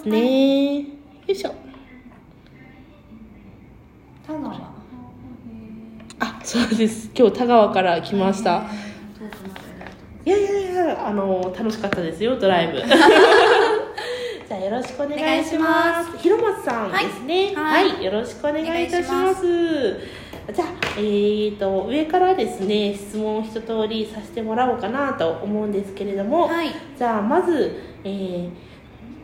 ですね、よいしょ。田川。あそうです。今日田川から来ました、いやいやいやあの楽しかったですよドライブ。じゃあよろしくお願いします。広松さんですね。は、はいいよろしくお願いいたします。じゃあえー、と上からですね質問を一通りさせてもらおうかなと思うんですけれども、はい。じゃあまず、えー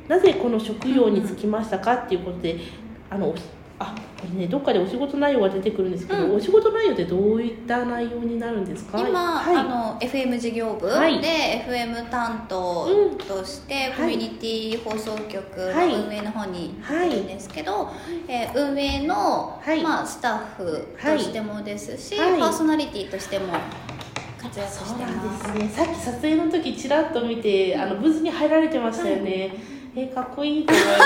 なぜこの職業に就きましたかっていうことで、あのおあこれねどっかでお仕事内容が出てくるんですけど、うん。お仕事内容ってどういった内容になるんですか？今、はい。あの FM 事業部で、はい。FM 担当として、ん。コミュニティ放送局はい。の運営の方にはいいるんですけど、えー運営の、はい。まあ、スタッフとしてもですし、はい。パーソナリティとしても活躍してます。ですね。さっき撮影の時ちらっと見てあのブースに入られてましたよね、えーかっこいいと思いなが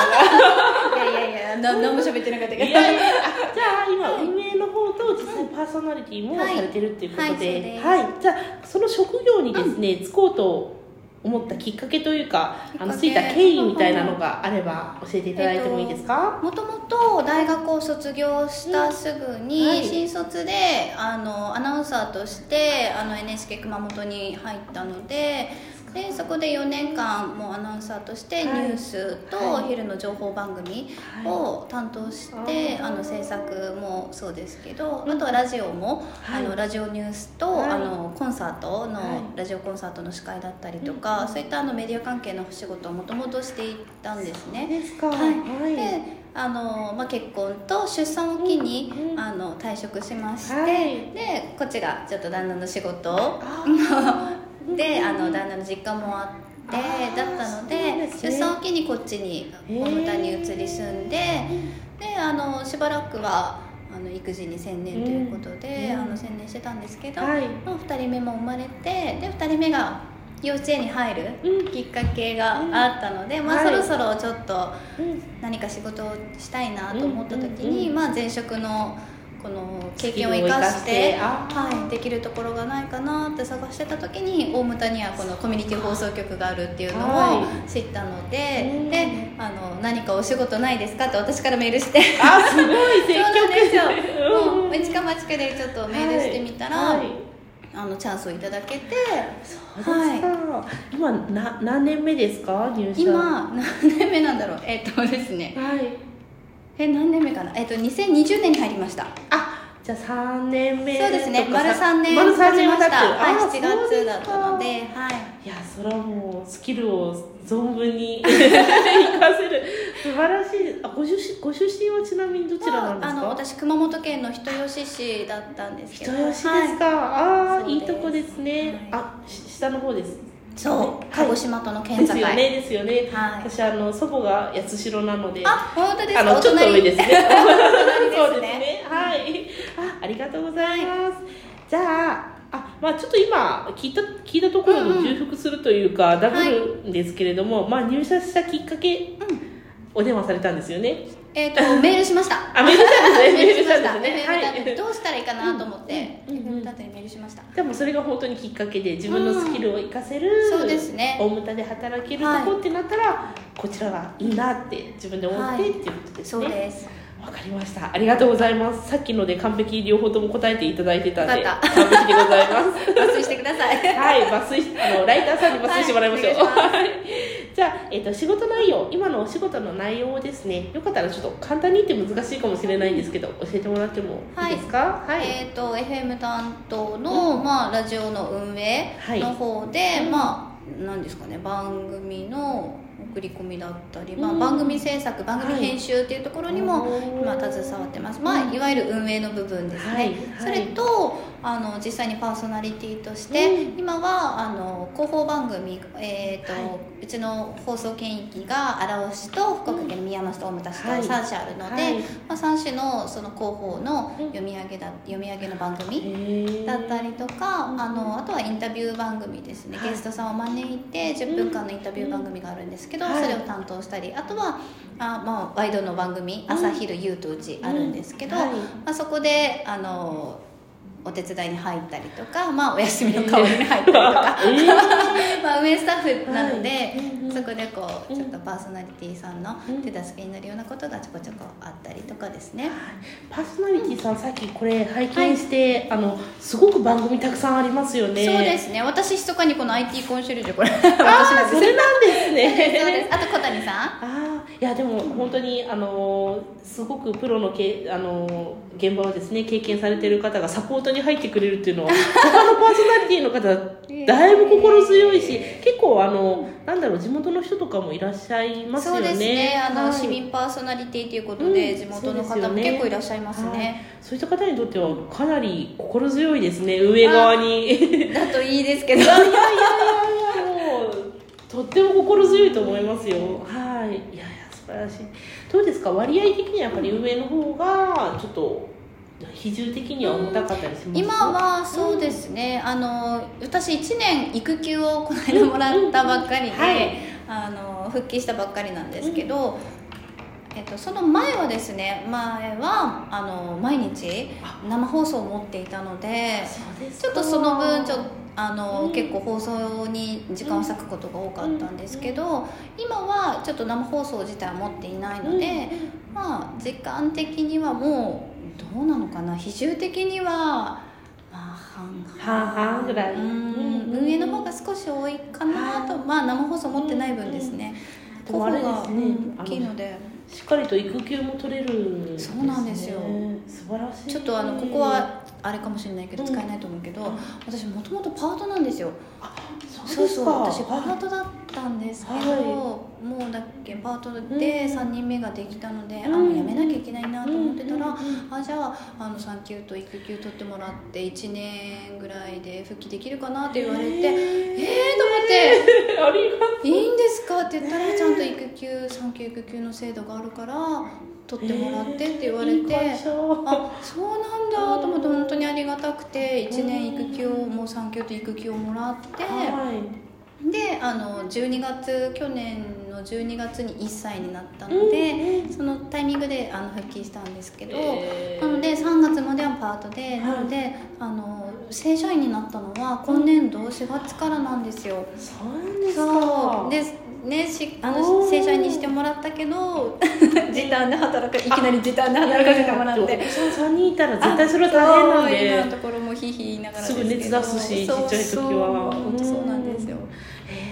らいやいやいや、な何も喋ってなかったけど。いやいやあじゃあ今運営の方と実際パーソナリティもはいされてるっていうことはい。そうでです。はい。じゃあその職業にですね、就こうと思ったきっかけというかあのついた経緯みたいなのがあれば教えていただいてもいいですか、もともと大学を卒業したすぐに、うん。はい。新卒であのアナウンサーとしてあの NHK 熊本に入ったのででそこで4年間もうアナウンサーとしてニはい。ュースとはい。お昼の情報番組を担当して、あの制作もそうですけど、うん。あとはラジオも、はい。あのラジオニュースと、はい。あのコンサートの、はい。ラジオコンサートの司会だったりとか、そういったあのメディア関係のお仕事をもともとしていったんですね。はい。はい。であの、まあ、結婚と出産を機に、うんうんあの退職しまして、はい。でこっちがちょっと旦那の仕事をあ であの旦那の実家もあってだったので出産を機にこっちに大牟田に移り住んでであのしばらくはあの育児に専念ということで、うん。あの専念してたんですけど、はい。まあ、2人目も生まれてで2人目が幼稚園に入るうん。きっかけがあったので、まあ、はい。そろそろちょっとうん。何か仕事をしたいなと思った時に、うん。まあ、前職のこの経験を生かしてはい、できるところがないかなって探してた時に大牟田にはこのコミュニティ放送局があるっていうのをは知ったので,、うん。であの何かお仕事ないですかって私からメールして。あすごい積 そうなん極ですよ。うんもう一か八かでちょっとメールしてみたら、はい。あのチャンスをいただけてそうですか、今な何年目ですか？入社。今何年目なんだろう。えっとですね。はいえ何年目かな？えっと2020年に入りました。あじゃあ3年目そうですね。丸3年丸3年は経ちました。はいあ7そうです月だったのではい。いやそれはもうスキルを存分に 活かせる。素晴らしい。あご出身ご出身はちなみにどちらなんですか？あの私熊本県の人吉市だったんですけど。人吉ですか、ああはいそうです。いいとこですね、はい。あし下の方ですそうはい。鹿児島との県境。ですよねですよね、はい。私あの祖母が八代なので。あ本当です。かあのちょっと上ですね。そうですね。ねはい。あありがとうございます、じゃああまあちょっと今聞いた聞いたところうんうんと重複するというか、ダブるんですけれども、まあ入社したきっかけ、お電話されたんですよねえっと メールしました。あメールしたんですね。メールしました。んですね担当どうしたらいいかなと思ってメールしました。でもそれが本当にきっかけで自分のスキルを生かせる、そうですね。大牟田で働けるとこってなったら、こちらがいいなって自分で思って、はいっていうことですそうねです。わかりました。ありがとうございます。さっきので完璧両方とも答えていただいてたんで完璧でございます。抜粋してください。はい抜粋しあのライターさんに抜粋してもらいましょう、はいじゃあ、えっと仕事内容今のお仕事の内容をですねよかったらちょっと簡単に言って難しいかもしれないんですけど教えてもらってもいいですか？はい、えっ、と FM 担当の、まあ、ラジオの運営の方で、うん。まあ何ですかね番組の送り込みだったり、まあ、うん。番組制作番組編集っていうところにも、はい。今携わってます、まあ、いわゆる運営の部分ですね、はい。はい。それとあの実際にパーソナリティとして、うん。今はあの広報番組、えーとはうちの放送権域が荒尾市と福岡県の宮山市と大牟田市とはい。3社あるので、はい。まあ、3種のその広報の読み上げだ読み上げの番組だったりとか、うんあのあとはインタビュー番組ですね、はい。ゲストさんを招いて10分間のインタビュー番組があるんですけど、はい。それを担当したりあとはあ、まあ、ワイドの番組うん。朝昼夕とうちあるんですけど、はい。まあ、そこであのお手伝いに入ったりとか、まあ、お休みの代わりに入ったりとか、えー。まあ、運営スタッフなので、はい。うんうん。うんそこでこううん。ちょっとパーソナリティさんのうん手助けになるようなことがちょこちょこあったりとかですね、パーソナリティさん、さっきこれ拝見して、あのすごく番組たくさんありますよね。そうですね。私密かにこの IT コンシェルジュこれ 私なんですそれなんですそうね。ですあと小谷さん？ああ、いやでも本当にあのすごくプロのけあの現場をですね経験されている方がサポートに入ってくれるっていうのは他のパーソナリティの方だいぶ心強いし、結構あのなんだろう地元の人とかもいらっしゃいますよね。そうですね。あの、はい市民パーソナリティということで、うん。地元の方も結構いらっしゃいますはい。ね、そういった方にとってはかなり心強いですね。上側に。だといいですけど。やいやいやもうとっても心強いと思いますよ。はい。いやいや素晴らしい。どうですか？割合的にはやっぱり上の方がちょっと比重的には重たかったりします？今はそうですね、あの私1年育休をこの間もらったばっかりで、うんはい。あの復帰したばっかりなんですけど、えっと、その前はですね前はあの毎日生放送を持っていたのでちょっとその分ちょあの、うん。結構放送に時間を割くことが多かったんですけど、今はちょっと生放送自体は持っていないので、まあ時間的にはもうどうなのかな？比重的にはまあ半々半々ぐらい。うん。うん。運営の方が少し多いかなと、まあ生放送持ってない分ですね、でもあれですね。大きいので。しっかりと育休も取れるんです、ね、そうなんですよ。素晴らしい。ちょっとあのここはあれかもしれないけどうん。使えないと思うけど、うん。私もともとパートなんですよ。そうですか。私パーはトだったんですけど、はい。もうだっけパートうん。で3人目ができたので、うん。あもう辞めなきゃいけないなと思ってたら、うんあじゃああの産休と育休取ってもらって1年ぐらいで復帰できるかなって言われてえー、と思って。ありが「いいんですか?」って言ったらちゃんと育休産休育休の制度があるから取ってもらってって言われて。いい会社あそうなんだと思って本当にありがたくて1年育休をもう産休と育休をもらってはい。であの12月去年の12月に1歳になったので、そのタイミングであの復帰したんですけど、えー。なので3月まではパートで、なのであの正社員になったのは今年度4月からなんですよ。そうなんですか。そう。でねしあおのー。正社員にしてもらったけど 時短で働くいきなり時短で働かせてもらって。お子さん3人いたら絶対それは大変なんそうところもひいひい言いながらですすぐ熱出すしちっちゃい時はそう本当そうなんです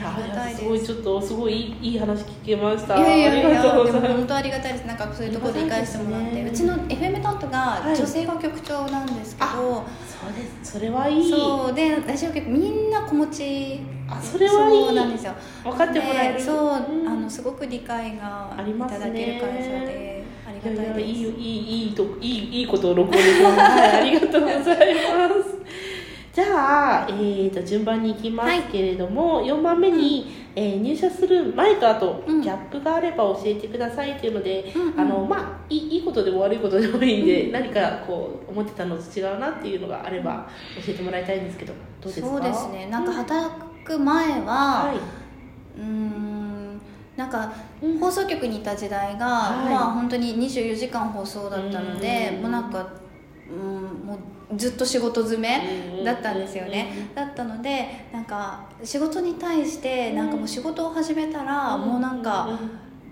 ありがたいです。すごいちょっとすごいいいいい話聞けました。いやいやいや本当ありがたいです。なんかそういうところで理解してもらって、うちの FM 担当がはい女性が局長なんですけど、そうですそれはいい。そうでラジオ局みんな子持ち。あそれはいい。そうなんですよ。分かってもらえる。でそう、ん。あのすごく理解がいただける会社でありがたいです。いいいいいいといいいいことを録音できます、はい、ありがとうございますじゃあ、えー、と順番に行きますけれども、4番目に、えー入社する前と後、うん。ギャップがあれば教えてくださいっていうので、うんうん。あのまあいいいいことでも悪いことでもいいんで、何かこう思ってたのと違うなっていうのがあれば教えてもらいたいんですけどどうですか？そうですね。なんかうん働く前は、はうーんなんかい、うん。放送局にいた時代が、はい。まあ本当に24時間放送だったので、うん。もうなんか、うん、もうずっと仕事詰めうんだったんですよね、だったのでなんか仕事に対してなんかもう仕事を始めたら、もうなんか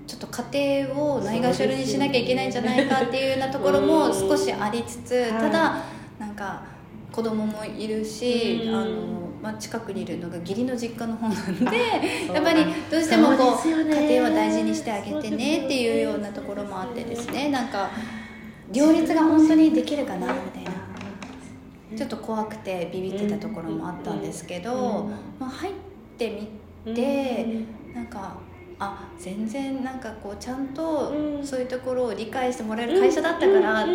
ちょっと家庭をないがしろにしなきゃいけないんじゃないかっていうようなところも少しありつつ、はいただなんか子供もいるし、うん。あのまあ、近くにいるのが義理の実家の方なんで やっぱりどうしてもこう家庭は大事にしてあげてねっていうようなところもあってですね。なんか両立が本当にできるかなみたいなちょっと怖くてビビってたところもあったんですけど、まあ、入ってみてなんかあ全然なんかこうちゃんとうん。そういうところを理解してもらえる会社だったから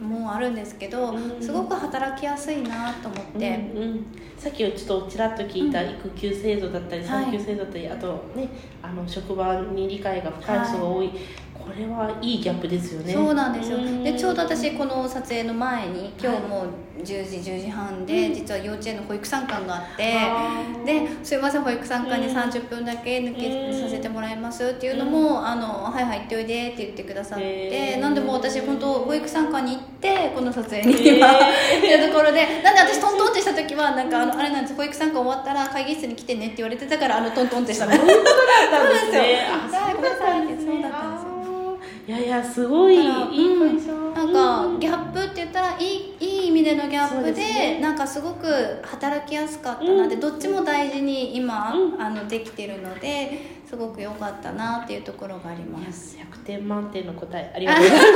もうあるんですけどうん。すごく働きやすいなと思って。うん。うん。さっきちょっとちらっと聞いた育休制度だったりはい産休制度だったり、あとねあの職場に理解が深い人が多い、ここれはいいギャップですよね。そうなんですよ。ん。でちょうど私この撮影の前に今日も10時10時半で、うん。実は幼稚園の保育参観があってですいません保育参観にうん。30分だけ抜けうんさせてもらいますっていうのも「あのはいはい行っておいで」って言ってくださってなんでもう私本当保育参観に行ってこの撮影にへー。今いるところでなんで私トントンってした時はなんかあのあれなんです。保育参観終わったら会議室に来てねって言われてたからあのトントンってしたの。そういうことだったんですね。そうなんですよ。あそうだったんですね。そうだったんです。よあーいやいやすごいいい。会社なんかギャップって言ったらいいいい意味でのギャップでね。なんかすごく働きやすかったなって、うん。どっちも大事に今、うん。あのできてるのですごく良かったなっていうところがあります。100点満点の答えありがとう。ございま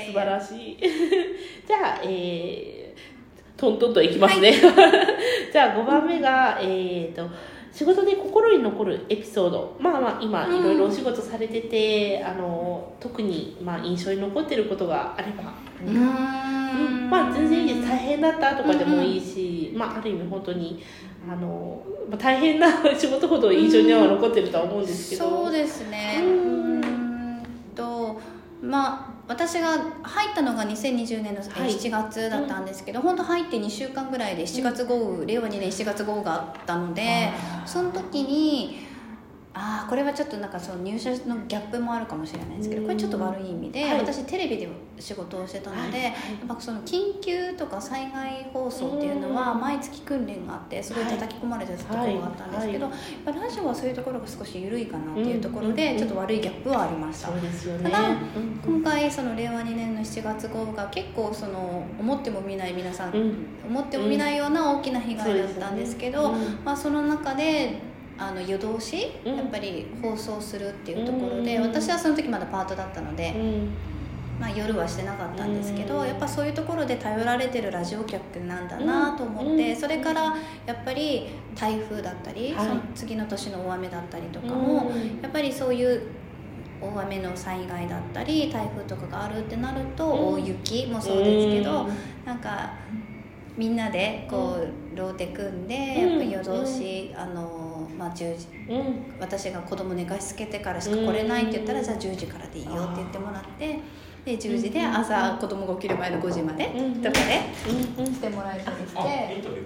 す素晴らしい。じゃあえー、トントンといきますね、じゃあ5番目がえー、と仕事で心に残るエピソード。まあまあ今うん。いろいろお仕事されてて、あの特にまあ印象に残ってることがあれば。うーん。まあ全然いいです。大変だったとかでもいいし、まあある意味本当にあの、まあ、大変な 仕事ほど印象には残ってるとは思うんですけど、そうですね。うんとまあ私が入ったのが2020年のはい。7月だったんですけど、本当入って2週間ぐらいで7月豪雨、令和2年7月豪雨があったのでその時にああこれはちょっとなんかその入社のギャップもあるかもしれないですけどこれちょっと悪い意味で、はい。私テレビで仕事をしてたので、はい。やっぱその緊急とか災害放送っていうのはうん。毎月訓練があってすごい叩き込まれてたところがあったんですけど、はやっぱラジオはそういうところが少し緩いかなっていうところで、うん。ちょっと悪いギャップはありました。そうですよね。ただうん。今回その令和2年の7月豪雨が結構その思っても見ない皆さん、うん。思っても見ないような大きな被害だったんですけど、そうですよね。まあ、その中であの夜通しうん。やっぱり放送するっていうところで、うん。私はその時まだパートだったので、うん。まあ、夜はしてなかったんですけど、うん。やっぱそういうところで頼られてるラジオ局なんだなと思って、うん。それからやっぱり台風だったり、はい。その次の年の大雨だったりとかも、うん。やっぱりそういう大雨の災害だったり台風とかがあるってなると、うん。大雪もそうですけど、うん。なんかみんなでこう、ローテ組んで、うん。やっぱり夜通し、あのまあ、10時うん。私が子供寝かしつけてからしか来れないって言ったら、うん。じゃあ10時からでいいよって言ってもらってで10時で朝子供が起きる前の5時までうん。とかでうん。うん。してもらえたりして。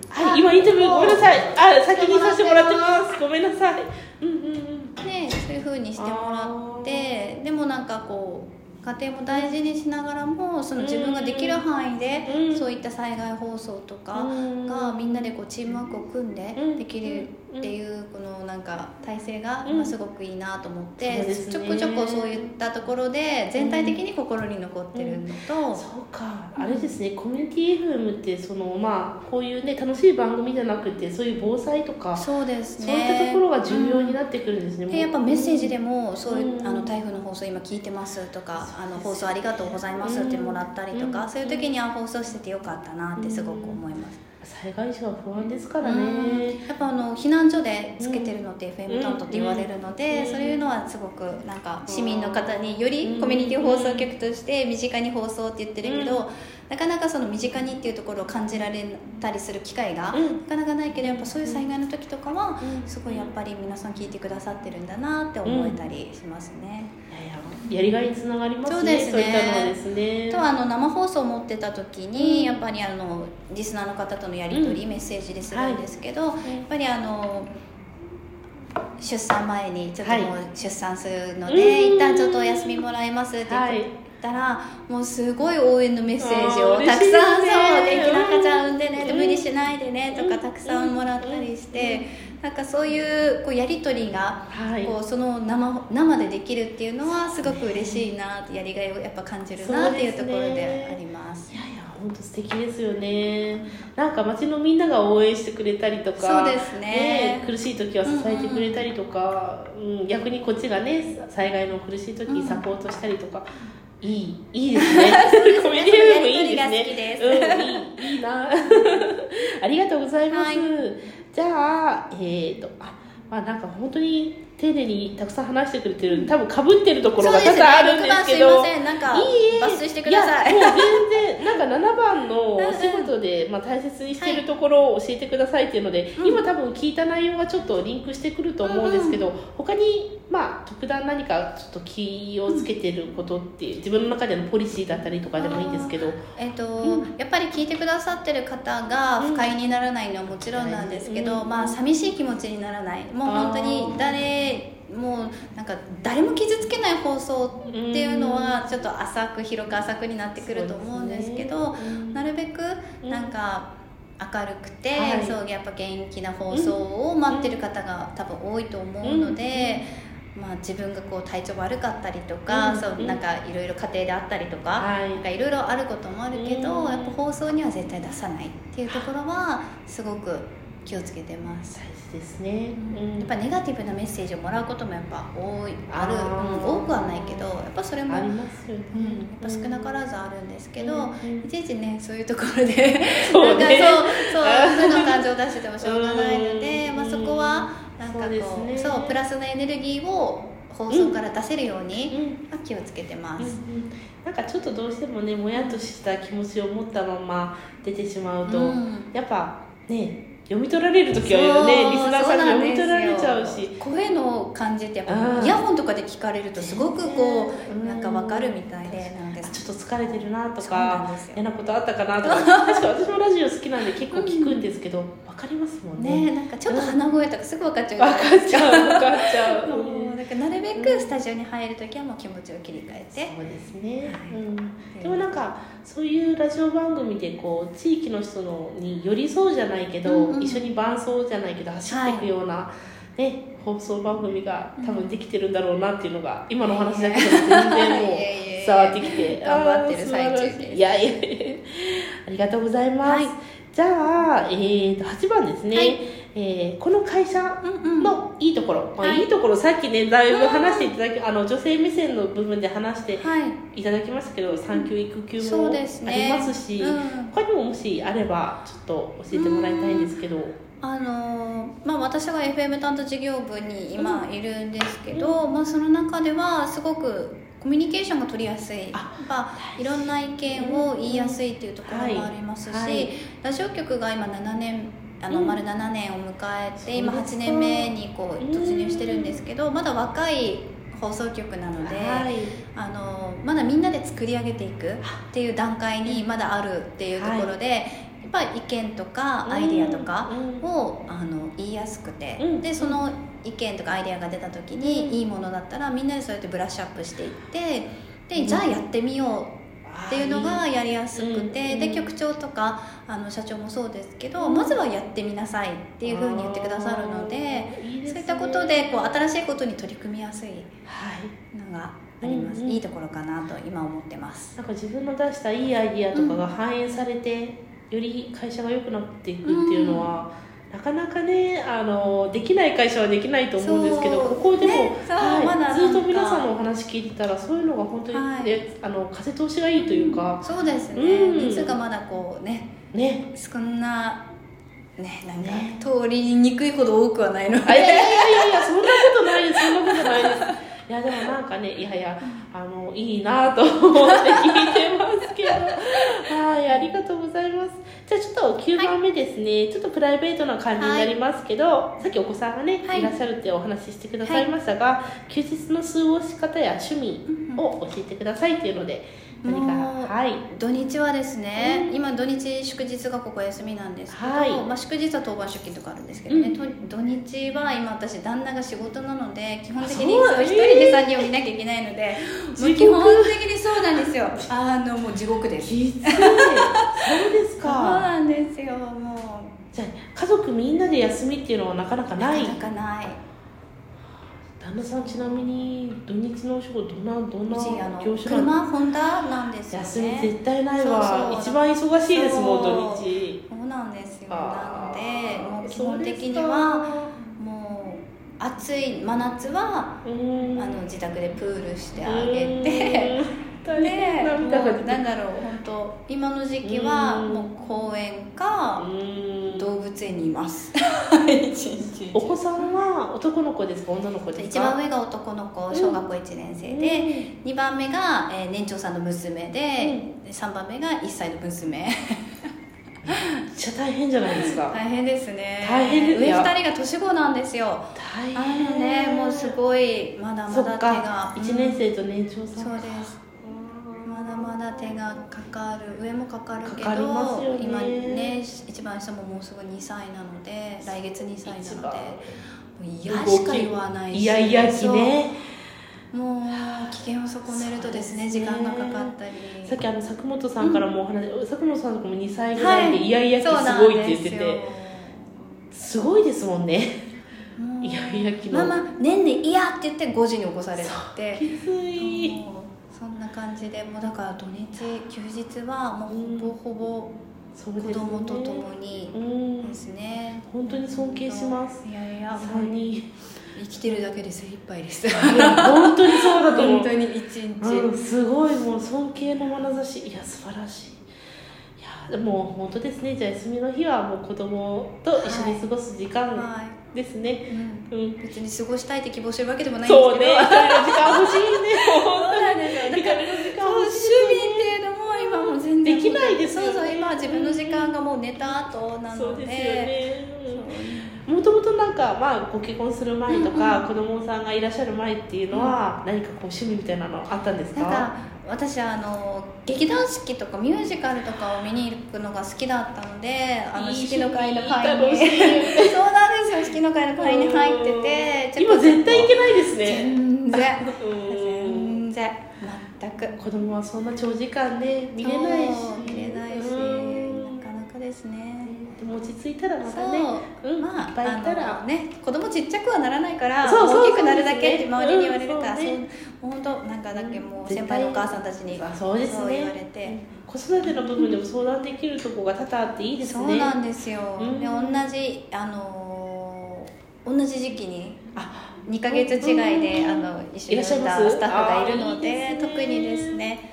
はい、今インタビューごめんなさい。あ、先にさせてもらってます。ごめんなさい。うんうんうん。でそういう風にしてもらってでもなんかこう家庭も大事にしながらもその自分ができる範囲でうん。そういった災害放送とかがみんなでこうチームワークを組んでうん。できるっていうこのなんか体制がうん。まあすごくいいなと思ってですね。ちょこちょこそういったところで全体的に心に残ってるのとそうか、あれですね、コミュニティ FM ってそのまあこういうね楽しい番組じゃなくてそういう防災とかそうですそういねったところが重要になってくるんですね。でやっぱメッセージでもそういう、うん。あの台風の放送今聞いてますとかあの放送ありがとうございますってもらったりとか、うん。そういう時には放送しててよかったなってすごく思います、災害時は不安ですからうん。ね。やっぱあの避難所でつけてるのって FM 担当って言われるので、うん。そういうのはすごくなんか市民の方によりコミュニティ放送局として身近に放送って言ってるけど、うん。なかなかその身近にっていうところを感じられたりする機会がうん。なかなかないけどやっぱそういう災害の時とかはうん。すごいやっぱり皆さん聞いてくださってるんだなって思えたりしますね。いやりがいにつながりますね。そうですねそうね。あとはあの生放送を持ってた時に、うんやっぱりあのリスナーの方とのやり取り、うんメッセージでするんですけど、やっいぱりあの出産前にちょっともう出産するので、うん一旦ちょっとお休みもらいますって言って。はい。たらもうすごい応援のメッセージをたくさんそう嬉しいね元気な赤ちゃん産んでね、うん無理しないでねとかうんたくさんもらったりして、なんかそういうこうやり取りがはい。こうその生生でできるっていうのはすごく嬉しいなやりがいをやっぱ感じるなっていうところであります。いやいや本当素敵ですよね。なんか街のみんなが応援してくれたりとかそうですね。苦しい時は支えてくれたりとか、うん逆にこっちがね災害の苦しい時にサポートしたりとか、いいいいですね。コミュニティもいいですね。うん、いいいいな。ありがとうございます、はいじゃあえっ、とあまあなんか本当に丁寧にたくさん話してくれてる多分かぶってるところが多々あるんですけど6番すいませんなんかいいえ。抜粋してください。や もう全然なんか7番のお仕事で、まあ、大切にしてるところを教えてくださいっていうので、うん今多分聞いた内容がちょっとリンクしてくると思うんですけど、他にまあ特段何かちょっと気をつけてることっていう自分の中でのポリシーだったりとかでもいいんですけど。えっとうん。やっぱり聞いてくださってる方が不快にならないのはもちろんなんですけど、うん。まあ寂しい気持ちにならない。もう本当に誰もうなんか誰も傷つけない放送っていうのはちょっと浅く広く浅くになってくると思うんですけどなるべくうん。なんか明るくて、はい。そうやっぱ元気な放送を待ってる方が多分多いと思うので、まあ、自分がこう体調悪かったりとか、うんそうなんかいろいろ家庭であったりとか、はい。なんかいろいろあることもあるけど、うん。やっぱ放送には絶対出さないっていうところはすごく気をつけてます。大事ですね、うん。やっぱネガティブなメッセージをもらうこともやっぱ多いある。多くはないけどやっぱそれもありますよね、うん、やっぱ少なからずあるんですけど、うんいちいちねそういうところでそうね。なんかそうそうそういうの感情を出しててもしょうがないので、うん。まあ、そこはなんかこそうね。そうプラスのエネルギーを放送から出せるように、うんまあ気をつけてまうんうす。ん。なんかちょっとどうしてもねもやっとした気持ちを持ったまま出てしまうと、うん。やっぱね読み取られる時はねリスナーさんに読み取られちゃうし。声の感じってやっうん。ぱイヤホンとかで聞かれるとすごくこうんうなんかわかるみたいでちょっと疲れてるなとか嫌なことあったかなとか確か私もラジオ好きなんで結構聞くんですけど、わかりますもんね。ねなんかちょっと鼻声とかすぐ分かっちゃう。分かっちゃう分かっちゃう、なるべくスタジオに入るときはもう気持ちを切り替えて。そうですね、はい。うん、で。もなんかそういうラジオ番組でこう地域の人のに寄り添うじゃないけど、うんうん。一緒に伴奏じゃないけど走っていくような、ね、放送番組が多分できてるんだろうなっていうのが今のお話だけでも全然もう伝わってきて頑張ってる最中です。いいやいや。ありがとうございます、はい。じゃあ、えー、と8番ですね、はい。えーこの会社うんうん。のいいところ、まあ、はい。いいところさっきねだいぶ話していただきあの女性目線の部分で話してはいいただきましたけど産休育休そもありますしうん。他にももしあればちょっと教えてもらいたいんですけどあのーまあ、私が FM 担当事業部に今いるんですけど、まあ、その中ではすごくコミュニケーションが取りやすい。やっあぱいろんな意見を言いやすいっていうところもありますし、はい。はいラジオ局が今7年あのうん。丸7年を迎えて、今8そうですか。年目にこううん突入してるんですけどまだ若い放送局なので、はい。あのまだみんなで作り上げていくっていう段階にまだあるっていうところで、ぱり意見とかアイディアとかうん。をあの言いやすくて、うん。でその意見とかアイデアが出た時に、うん。いいものだったらみんなでそうやってブラッシュアップしていってで、うん。じゃあやってみようっていうのがやりやすくて、うん。で局長とかあの社長もそうですけど、うん。まずはやってみなさいっていうふうに言ってくださるのでそういったことでこう新しいことに取り組みやすいはい。のがあります、いいところかなと今思ってます。なんか自分の出したいいアイディアとかが反映されて、より会社が良くなっていくっていうのは、なかなかねあのできない会社はできないと思うんですけどここでも、ねはいまずっと皆さんのお話聞いてたらそういうのが本当に、はい。ねあの風通しがいいというか、そうですね、うん。熱がまだこうね。ね。そんなねなんかね。通りにくいほど多くはないので。あいやいやいやいやそんなことないです。そんなことないです。いやでもなんかねいやいやあのいいなと思って聞いてますけど。はいありがとうございますじゃあちょっと9番目ですね、ちょっとプライベートな感じになりますけど、さっきお子さんがね、はい。い、らっしゃるってお話ししてくださいましたが、休日の過ごし方や趣味を教えてくださいっていうので何か。はい。土日はですね、うん。今土日祝日がここ休みなんですけど、はい。まあ、祝日は当番出勤とかあるんですけどね、うん。と土日は今私旦那が仕事なので基本的あに一人で3人を見なきゃいけないのでもう基本的にそうなんですよ。あのもう地獄です。そうですそうかなんですよもじゃあ家族みんなで休みっていうのはなかなかうない。なかなかない旦那さんちなみに土日のお仕事どんなどんな業種なの車ホンダなんですよ休みね絶対ないわ。そうそう一番忙しいですもう土日。そうなんですよ。あなーのでもう基本的にはもう暑い真夏はあの自宅でプールしてあげて大で変も涙が出てうなんだろう本当。今の時期はうん。もう公園か動物園にいます。お子さんは男の子ですか女の子ですか？一番上が男の子小学校1年生で、2番目が、えー年長さんの娘で、3番目が1歳の娘。っちゃ大変じゃないですか。大変ですね。大変です上よ2人が年子なんですよ。大あのねもうすごいまだまだ手が。1年生と年長さんそうですまだ手がかかる上もかかるけどかかね。今ね一番下ももうすぐ2歳なので来月2歳なので嫌しか言わないしいやいやきね。もう危険を損ねるとですねね。時間がかかったり。さっきあの佐久本さんからもお話、佐久本さんとかも2歳ぐらいで、はい。いやいやきそうすごいって言っててすごいですもんね。いやいやきの。ママねんねんいやって言って5時に起こされて。きついそんな感じでもうだから土日休日はもうほぼほぼ子供と共にうん。ですね。本当に尊敬します。いやいや。も3う人。生きてるだけで精一杯です。本当にそうだと思う。本当に一日、うん、すごいもう尊敬の眼差し。いや素晴らしいも本当ですね。じゃあ休みの日はもう子供と一緒に過ごす時間はですね、い、うん、うん別に過ごしたいって希望してるわけでもないんですけど。そうね。時間欲しいね。そうなんですよ。だから趣欲しい味っていうのも今もう全然できないですよね。そうそう今は自分の時間がもう寝た後なので。そうですよね、もともとなんか、まあ、ご結婚する前とか、子供さんがいらっしゃる前っていうのは、何かこう趣味みたいなのあったんですか私あの劇団四季とかミュージカルとかを見に行くのが好きだったのであのいい四季の会の会に。そうなんですよ四季の会の会に入ってて今絶対いけないですね。全然。うん全然。全く子供はそんな長時間ね見れないし。見れないし。うん。なかなかですね落ち着いたらまたねう。んまあいっぱいいたら。ね子供ちっちゃくはならないから大きくなるだけって周りに言われるから、うんそうね。そう本当なんかだけもう先輩のお母さんたちにあそう言われて、子育ての部分でも相談できるとこが多々あっていいですね。そうなんですよ、うん。で同じあのー同じ時期にあ2ヶ月違いで、うん。あの一緒にいたスタッフがいるので特にですね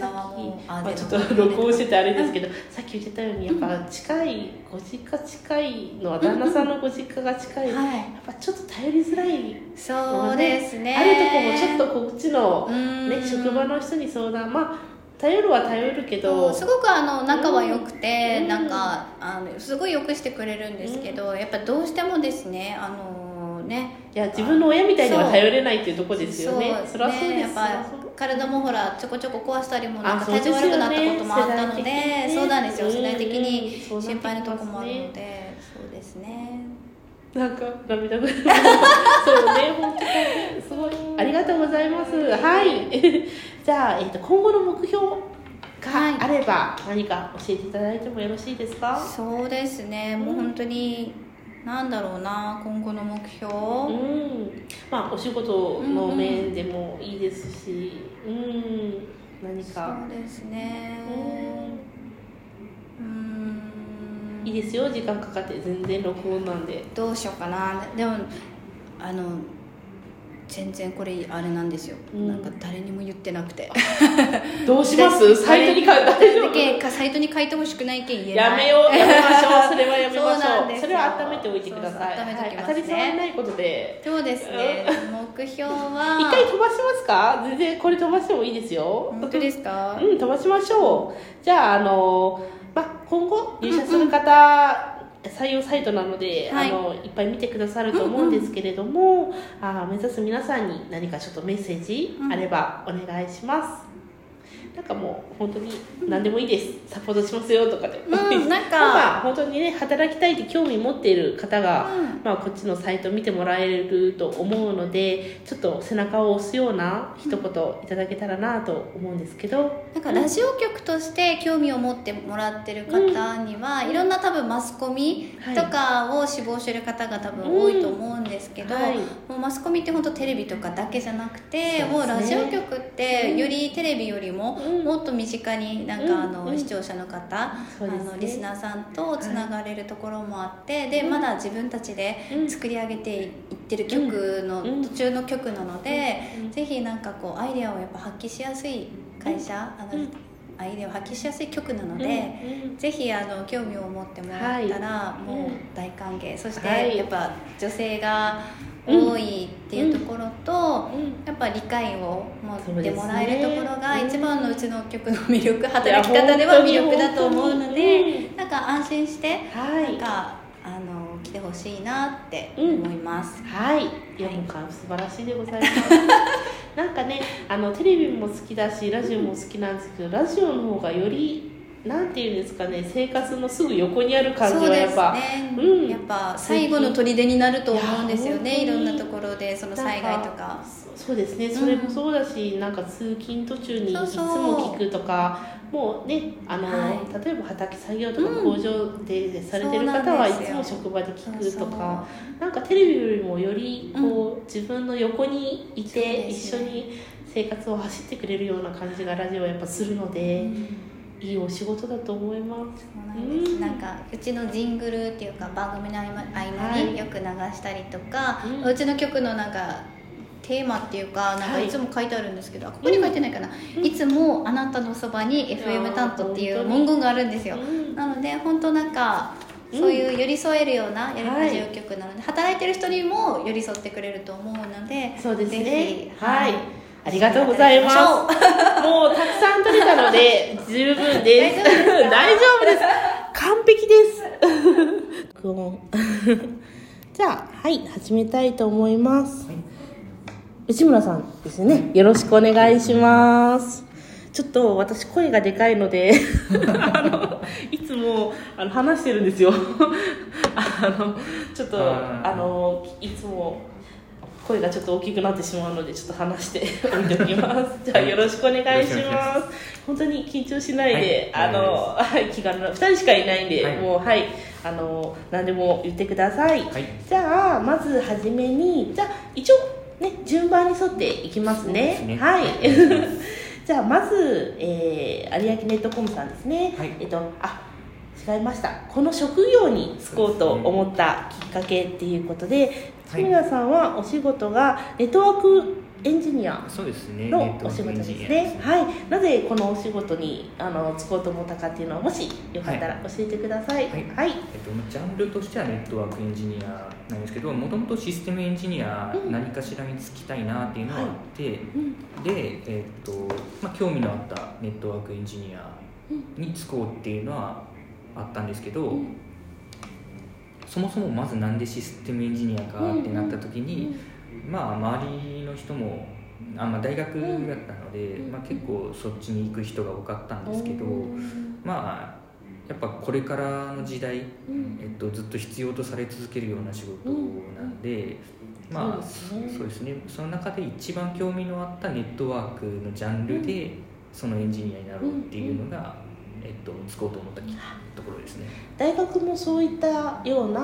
まあ、ちょっと録音しててあれですけど、さっき言ってたようにやっぱ近いご実家近いのは旦那さんのご実家が近い、やっはいぱちょっと頼りづらいそうですね。あるとこもちょっとこっちの、うん。ね、職場の人に相談。まあ頼るは頼るけそど。うすごくあの仲は良くて、うん。なんかあのすごいよくしてくれるんですけど、やっぱどうしてもですねあのね。いや自分の親みたいには頼れないっていうところですよね。そりゃそうですやっぱ体もほらちょこちょこ壊したりもなんか体調悪くなったこともあったのでね。そうなんですよ。世代的うんにうん心配なとこもあるのでそうですね。なんか涙ぐる そうね本当にすごいありがとうございます。はい。じゃあ、えー、と今後の目標があれば何か教えていただいてもよろしいですか、そうですね。もう本当になんだろうな今後の目標？うん。まあお仕事の面でもいいですしうん。何か。そうですね。うーん。いいですよ。時間かかって全然録音なんで。どうしようかな。でもあの全然これあれなんですよ、うん。なんか誰にも言ってなくて。どうします？サイトに書いて大丈夫けかサイトに書いてほしくないけん言えない。やめようやめましょう。それはやめましょう。それは温めておいてください。温めておきますね。はい、当たり障りないことで。そうですね。目標は。一回飛ばしますか？全然これ飛ばしてもいいですよ。本当ですか？うん飛ばしましょう。じゃああの、まあ、今後入社する方、採用サイトなので、はい。い、あのいっぱい見てくださると思うんですけれども、あ目指す皆さんに何かちょっとメッセージあればお願いします、なんかもう本当に何でもいいです。サポートしますよとかで、うんなんか。まあ本当にね働きたいって興味持っている方が、うん。まあ、こっちのサイト見てもらえると思うのでちょっと背中を押すような一言いただけたらなと思うんですけど、なんかラジオ局として興味を持ってもらってる方には、いろんな多分マスコミとかを志望してる方が多分多いと思うんですけど、はい。もうマスコミって本当テレビとかだけじゃなくて、ね。もうラジオ局ってよりテレビよりもうんもっと身近になんかあの、うん。視聴者の方、あのリスナーさんとつながれるところもあって、でまだ自分たちでうん。作り上げていってる曲の、うん。途中の曲なので、うん。ぜひなんかこうアイデアをやっぱ発揮しやすい会社、あのうんアイデアを発揮しやすい曲なので、うんぜひあの興味を持ってもらったら、はい。もう大歓迎。そして、はい。やっぱ女性が多いっていうところと、うん。やっぱ理解を持ってもらえるところがうん一番のうちの曲の魅力働き方では魅力だと思うのいでやなんか安心してはい。なんかあの来てほしいなって思います。はい、いやもうか素晴らしいでございます。なんかね、あのテレビも好きだし、ラジオも好きなんですけど、ラジオの方がよりなんていうんですかね、生活のすぐ横にある感じはやっぱ、ね、うん。やっぱ最後の砦になると思うんですよね。いろんなところでその災害とか。そそうですね、それもそうだし、なんか通勤途中にいつも聞くとか。もうね、あの、は例えば畑作業とかうん。工場でされてる方はいつも職場で聞くとかなんかテレビよりもよりこう、自分の横にいてね。緒に生活を走ってくれるような感じがラジオはやっぱするのうで、んいいお仕事だと思います。そうなんです。うん。なんかうちのジングルっていうか番組の合間合間によく流したりとか、ううんちの曲のなんかテーマっていうかなんかはい。いつも書いてあるんですけど、あここに書いてないかな、うん。いつもあなたのそばに FM 担当っていう文言があるんですよ。うん。なので本当なんかうん。そういう寄り添えるようなラジオ局なので、働いてる人にも寄り添ってくれると思うのでそうですねぜひはいありがとうございます もうたくさん取れたので十分です。大丈夫ですか？大丈夫です。完璧です。じゃあはい始めたいと思います。内村さんですね。よろしくお願いします。ちょっと私声がでかいのであのいつもあの話してるんですよあのちょっとあのいつも声がちょっと大きくなってしまうのでちょっと話して おいておきます。じゃあよろしくお願いします。本当に緊張しないで、はい。あのはい気軽な2人しかいないんで、はい。もうはい。あの何でも言ってください、はい。じゃあまずはじめにじゃあ一応ね順番に沿っていきますね。ね。はい。じゃあまず、えー、有明ネットコムさんですね、はい。えっとあ違いましたこの職業に就こうと思ったきっかけっていうことではい志村さんはお仕事がネットワークエンジニアそうですね。のお仕事ですジニアね。はい。なぜこのお仕事にあの就こうと思ったかっていうのはもしよかったら教えてください。はいはい。えっと、ジャンルとしてはネットワークエンジニアなんですけどもともとシステムエンジニアうん何かしらに就きたいなっていうのがあって、うんで、えっとまあ、興味のあったネットワークエンジニアに就こうっていうのはあったんですけど、うん。そもそもまずなんでシステムエンジニアかってなった時に、まあ周りの人もあ、まあ、大学だったので、うんまあ、結構そっちに行く人が多かったんですけど、まあやっぱこれからの時代、うん。えっと、ずっと必要とされ続けるような仕事なんで、まあそうですね。そうですね。その中で一番興味のあったネットワークのジャンルで、そのエンジニアになろうっていうのが、えっと、つこうと思ったところですね。大学もそういったような、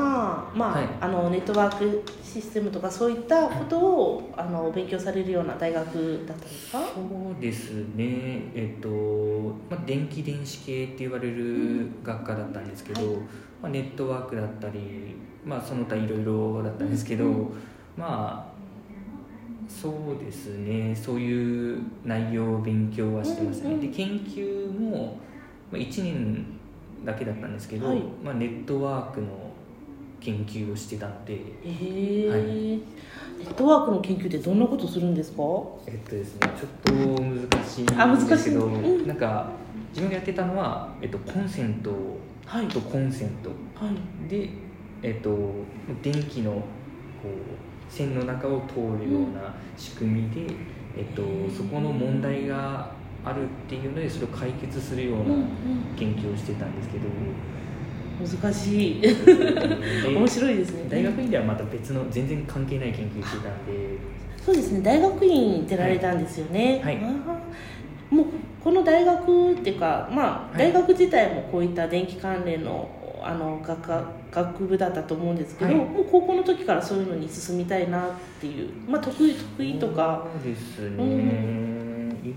まあはい。あのネットワークシステムとかそういったことをあの勉強されるような大学だったんですか？そうですね、えっとまあ、電気電子系って言われる学科だったんですけど、はい。まあ、ネットワークだったり、まあ、その他いろいろだったんですけど、うんまあそうですね。そういう内容を勉強はしてましたね、うんうん。で研究も、まあ、1年だけだったんですけど、はい。まあ、ネットワークの研究をしてたのではい。ネットワークの研究ってどんなことするんですか？えっとですね、ちょっと難しいんですけど、うん。なんか自分がやってたのは、えっと、コンセント。はい。とコンセント。はい。で、えっと、電気のこう線の中を通るような仕組みで、えっと、そこの問題があるっていうのでそれを解決するようなん研究をしてたんですけど、難しい。で面白いですね。大学院ではまた別の全然関係ない研究してたんで。そうですね。大学院出られたんですよね、はい。はいもうこの大学っていうかまあはい。大学自体もこういった電気関連のあの学科学部だったと思うんですけど、はい。もう高校の時からそういうのに進みたいなっていうまあ得意得意とか。そうですね、うん。意外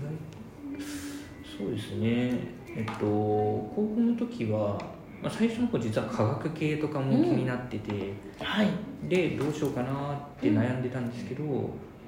そうですね。えっと高校の時は、まあ、最初の子実は科学系とかも気になってて、はい。でどうしようかなって悩んでたんですけど、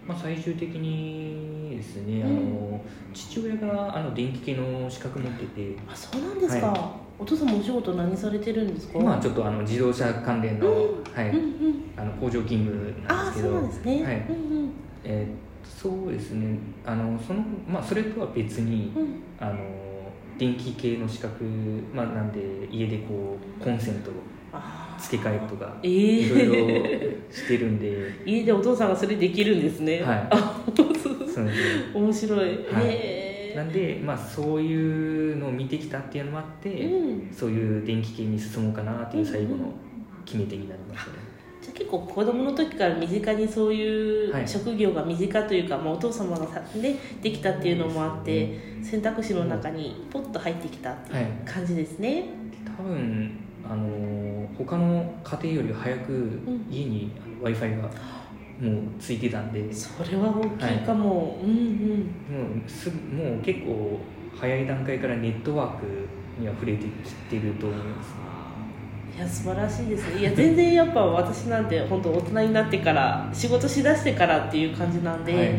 まあ、最終的にですね、あの父親があの電気系の資格持っててあそうなんですか、はお父さんもお仕事何されてるんですか？今はちょっとあの自動車関連の,、はい。うんうん。あの工場勤務なんですけどそうなんですね、はい。うんえーそうですね。あのその、まあ、それとは別にうん。うんあの電気系の資格、まあ、なんで家でこうコンセントをあ付け替えとかえいろいろえしてるんで。家でお父さんがそれできるんですね。はい。あそうで面白い、はい。へなんで、まあ、そういうのを見てきたっていうのもあって、えうん。そういう電気系に進もうかなっていう最後の決め手になりましたね、結構子供の時から身近にそういうはい職業が身近というか、まあ、お父様がさ、ね、できたっていうのもあって選択肢の中にポッと入ってきたっていう感じですね、多分あの他の家庭より早くん。家に w i f i がもうついてたんで、それは大きいかも、うんうん。もうすぐもう結構早い段階からネットワークには触れてきてると思いますいや素晴らしいですね。いや全然やっぱ私なんて本当大人になってから仕事しだしてからっていう感じなんで、はい。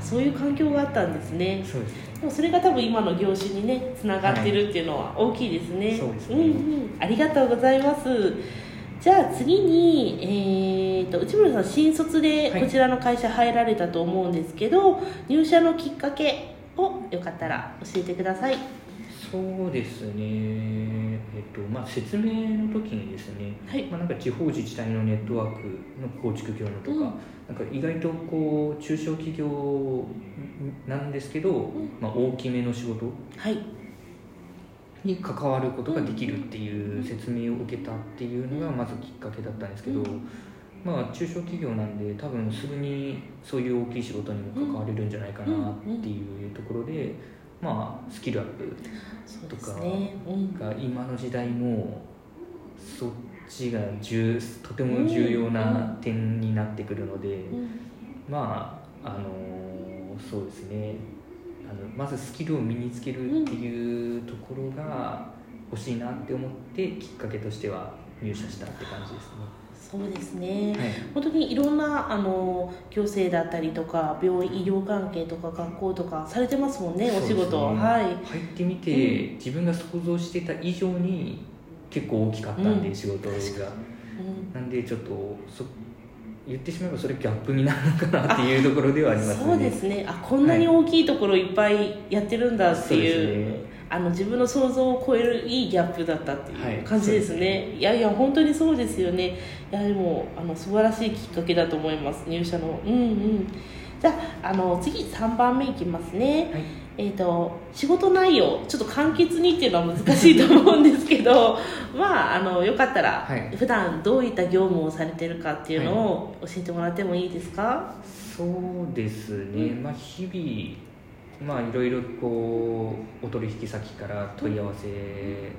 そういう環境があったんですね。そうです。ねでもそれが多分今の業種にねつながってるっていうのは大きいですね、そうですね。んうん。ありがとうございます。じゃあ次に、えー、と内村さん新卒ではい。こちらの会社入られたと思うんですけど、入社のきっかけをよかったら教えてください。そうですね、えっとまあ、説明の時にですね、はい。まあ、なんか地方自治体のネットワークの構築業のとか、うん。なんか意外とこう中小企業なんですけど、まあ、大きめの仕事はい。に関わることができるっていう説明を受けたっていうのがまずきっかけだったんですけど、うん。まあ中小企業なんで多分すぐにそういう大きい仕事にも関われるんじゃないかなっていうところで、まあスキルアップそうですね。うん。が今の時代もそっちが重とても重要な点になってくるので、うん。まああのそうですね。あのまずスキルを身につけるっていうところが欲しいなって思ってきっかけとしては入社したって感じですそうですね、ね。はい。本当にいろんなあの行政だったりとか病院医療関係とか学校とかされてますもんねお仕事、はい。入ってみて、自分が想像してた以上に結構大きかったんで、うん。仕事が。うん。なんでちょっとそ言ってしまえばそれギャップになるのかなっていうところではありますね。そうですね。あこんなに大きいところいっぱいやってるんだっていう,、そうですねあの自分の想像を超えるいいギャップだったってはい。いう感じですそうね、いやいや本当にそうですよね。いやでもあの素晴らしいきっかけだと思います。入社の。うんうん。じゃああの次3番目いきますね、はい。えー、と仕事内容ちょっと簡潔にっていうのは難しいと思うんですけど まああのよかったら、はい。普段どういった業務をされてるかっていうのを教えてもらってもいいですか、そうですね、まあ日々まあいろいろこうお取引先から問い合わせ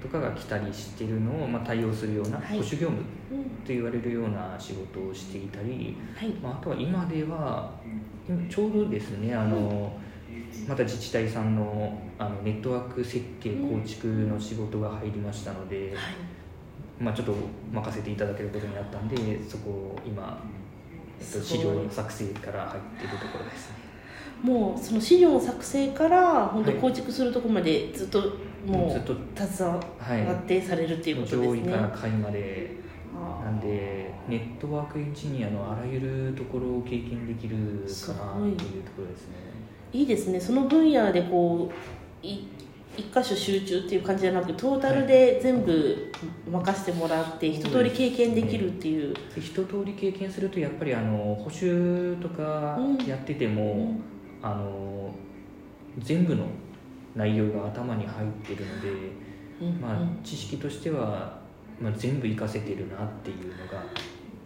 とかが来たりしてるのを、まあ、対応するようなはい。保守業務うんと言われるような仕事をしていたり、はいまあ、あとは今では今ちょうどですねあのまた自治体さんのあのネットワーク設計構築の仕事が入りましたので、まあ、ちょっと任せていただけることになったんでそこを今、えっと、資料の作成から入っているところですねもうその資料作成から本当はい。構築するところまでずっともずっとう携わはってされるっていうことですね、上位から下位まで。なんでネットワークエンジニアのあらゆるところを経験できるかなっていうところですね。いいですね。その分野でこうい一箇所集中っていう感じじゃなくトータルで全部任せてもらって一通り経験できるっていう、で一通り経験するとやっぱりあの補修とかうん。やってても、うんあの全部の内容が頭に入ってるので、うんまあうん、知識としては、まあ、全部活かせてるなっていうのが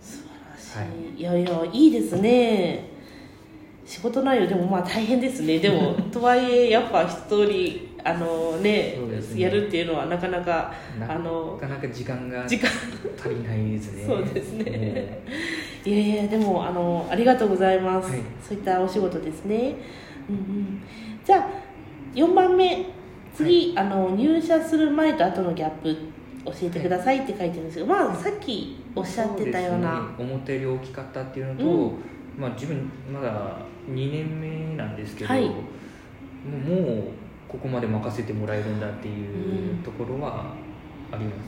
素晴はらしい、い、やいやいいですね。仕事内容でもまあ大変ですね。でも とはいえやっぱ一通りあのねね。やるっていうのはなかなかなあのなかなか時間が時間。足りないですね。そうですねいやいやでもあのありがとうございます、はい。そういったお仕事ですね、うんうん、じゃあ4番目。次、あの入社する前と後のギャップ教えてくださいって書いてるんですけど、まあさっきおっしゃってたような。ね、思ったより大きかったっていうのと、うん。まあ、自分まだ2年目なんですけど、はい。もうここまで任せてもらえるんだっていううん。ところはあります。ね、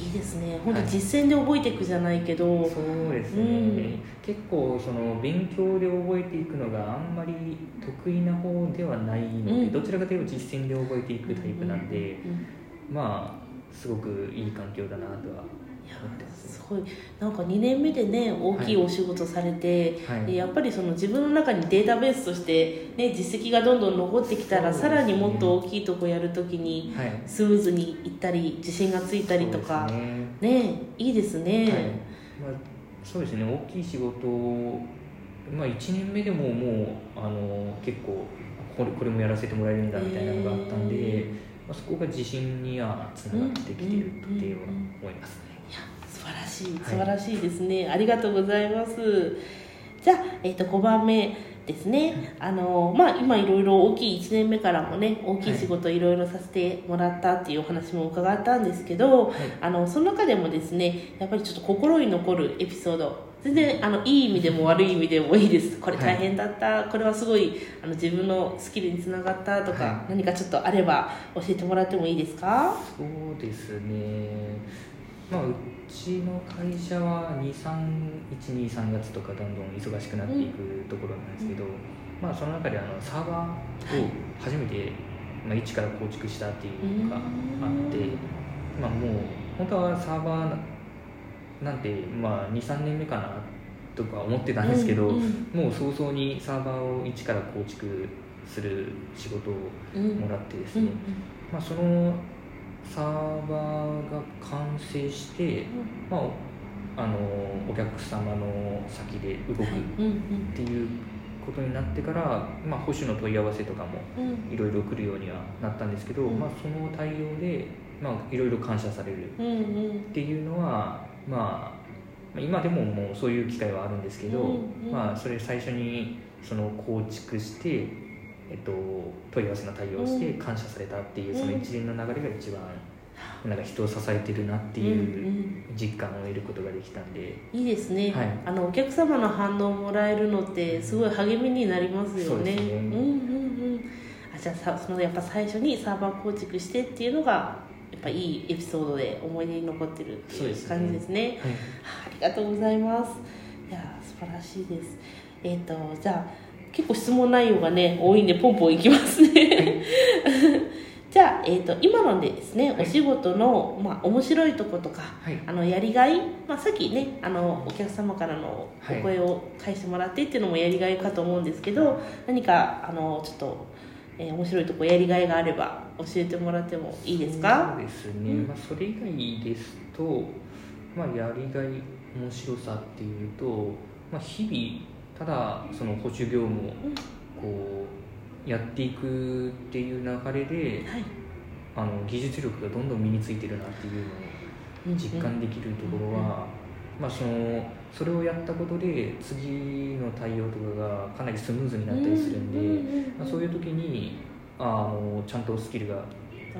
いいですね。本当はい実践で覚えていくじゃないけど、そうですね、うん。結構その勉強で覚えていくのがあんまり得意な方ではないので、うん。どちらかというと実践で覚えていくタイプなんで、うん。まあすごくいい環境だなとはすすごいなんか2年目でね大きいお仕事されて、はい。でやっぱりその自分の中にデータベースとして、ね、実績がどんどん残ってきたら、ね。さらにもっと大きいとこやるときにはい。スムーズにいったり自信がついたりとかね。ねいいですね、はい。まあ、そうですね。大きい仕事、まあ、1年目でももうあの結構これこれもやらせてもらえるんだみたいなのがあったんで、へまあ、そこが自信にはつながってきてるっていうのは思いますね。素晴らしいはい。素晴らしいですね、ありがとうございます。じゃあ、えー、と5番目ですね、あのまあ、今いろいろ大きい1年目からもね大きい仕事い。ろいろさせてもらったっていうお話も伺ったんですけど、はい。あのその中でもですねやっぱりちょっと心に残るエピソード。全然あのいい意味でも悪い意味でもいいです。これ大変だった、これはすごいあの自分のスキルにつながったとか、はい。何かちょっとあれば教えてもらってもいいですか？そうですね、まあ、うちの会社は123月とかどんどん忙しくなっていくところなんですけど、まあ、その中であのサーバーを初めて、まあ、一から構築したっていうのがあって、まあ、もう本当はサーバーなんて、まあ、23年目かなとか思ってたんですけど、うんもう早々にサーバーを一から構築する仕事をうん。うんもらってですうんね、まあ、そのサーバーが完成して、まあ、あのお客様の先で動くっていうことになってから、まあ、保守の問い合わせとかもうん。いろいろ来るようにはなったんですけど、うん。まあ、その対応で、まあ、いろいろ感謝されるっていうのは、まあ、まあ今でももうそういう機会はあるんですけど、まあ、それ最初にその構築して、えっと、問い合わせの対応をしてうん。感謝されたっていううん。その一連の流れが一番なんか人を支えてるなってうんいう実感を得ることができたんで、いいですね、はい。あのお客様の反応をもらえるのってすごい励みになりますよね。そうですね。うんうんうん。あじゃあさそのやっぱ最初にサーバー構築してっていうのがやっぱいいエピソードで思い出に残ってるっていうそうですね。感じですね。はい。はあありがとうございます。いや素晴らしいです。えっ、とじゃあ結構質問内容がね多いんでポンポンいきますね、じゃあ、えー、と今のでですね、はい。お仕事の、まあ、面白いとことかはい。あのやりがい、まあ、さっきねあのお客様からのおはい。声を返してもらってっていうのもやりがいかと思うんですけど何かあのちょっと、えー面白いとこやりがいがあれば教えてもらってもいいですか？そうですね、うん。まあ、それ以外ですと、まあ、やりがい面白さっていうと、まあ、日々ただその保守業務をこうやっていくっていう流れではい。あの技術力がどんどん身についてるなっていうのを実感できるところは、まあ、そのそれをやったことで次の対応とかがかなりスムーズになったりするんで、まあ、そういう時にあのちゃんとスキルが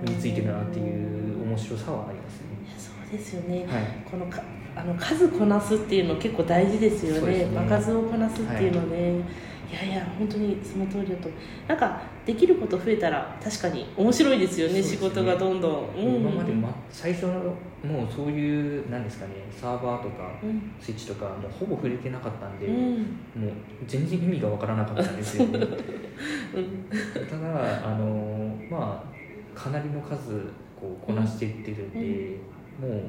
身についてるなっていう面白さはありますね。そうですよね、はい。このかあの数こなすっていうの結構大事ですよね。そうですね。場数をこなすっていうのね、い、やいや本当にその通りだと。なんかできること増えたら確かに面白いですよねね。仕事がどんどん、うん、今まで、ま、最初のもうそういうなんですかねサーバーとかうん。スイッチとかもうほぼ触れてなかったんで、うん。もう全然意味がわからなかったんですよ。ね うん。ただあのまあかなりの数こうこなしていってるんで、もう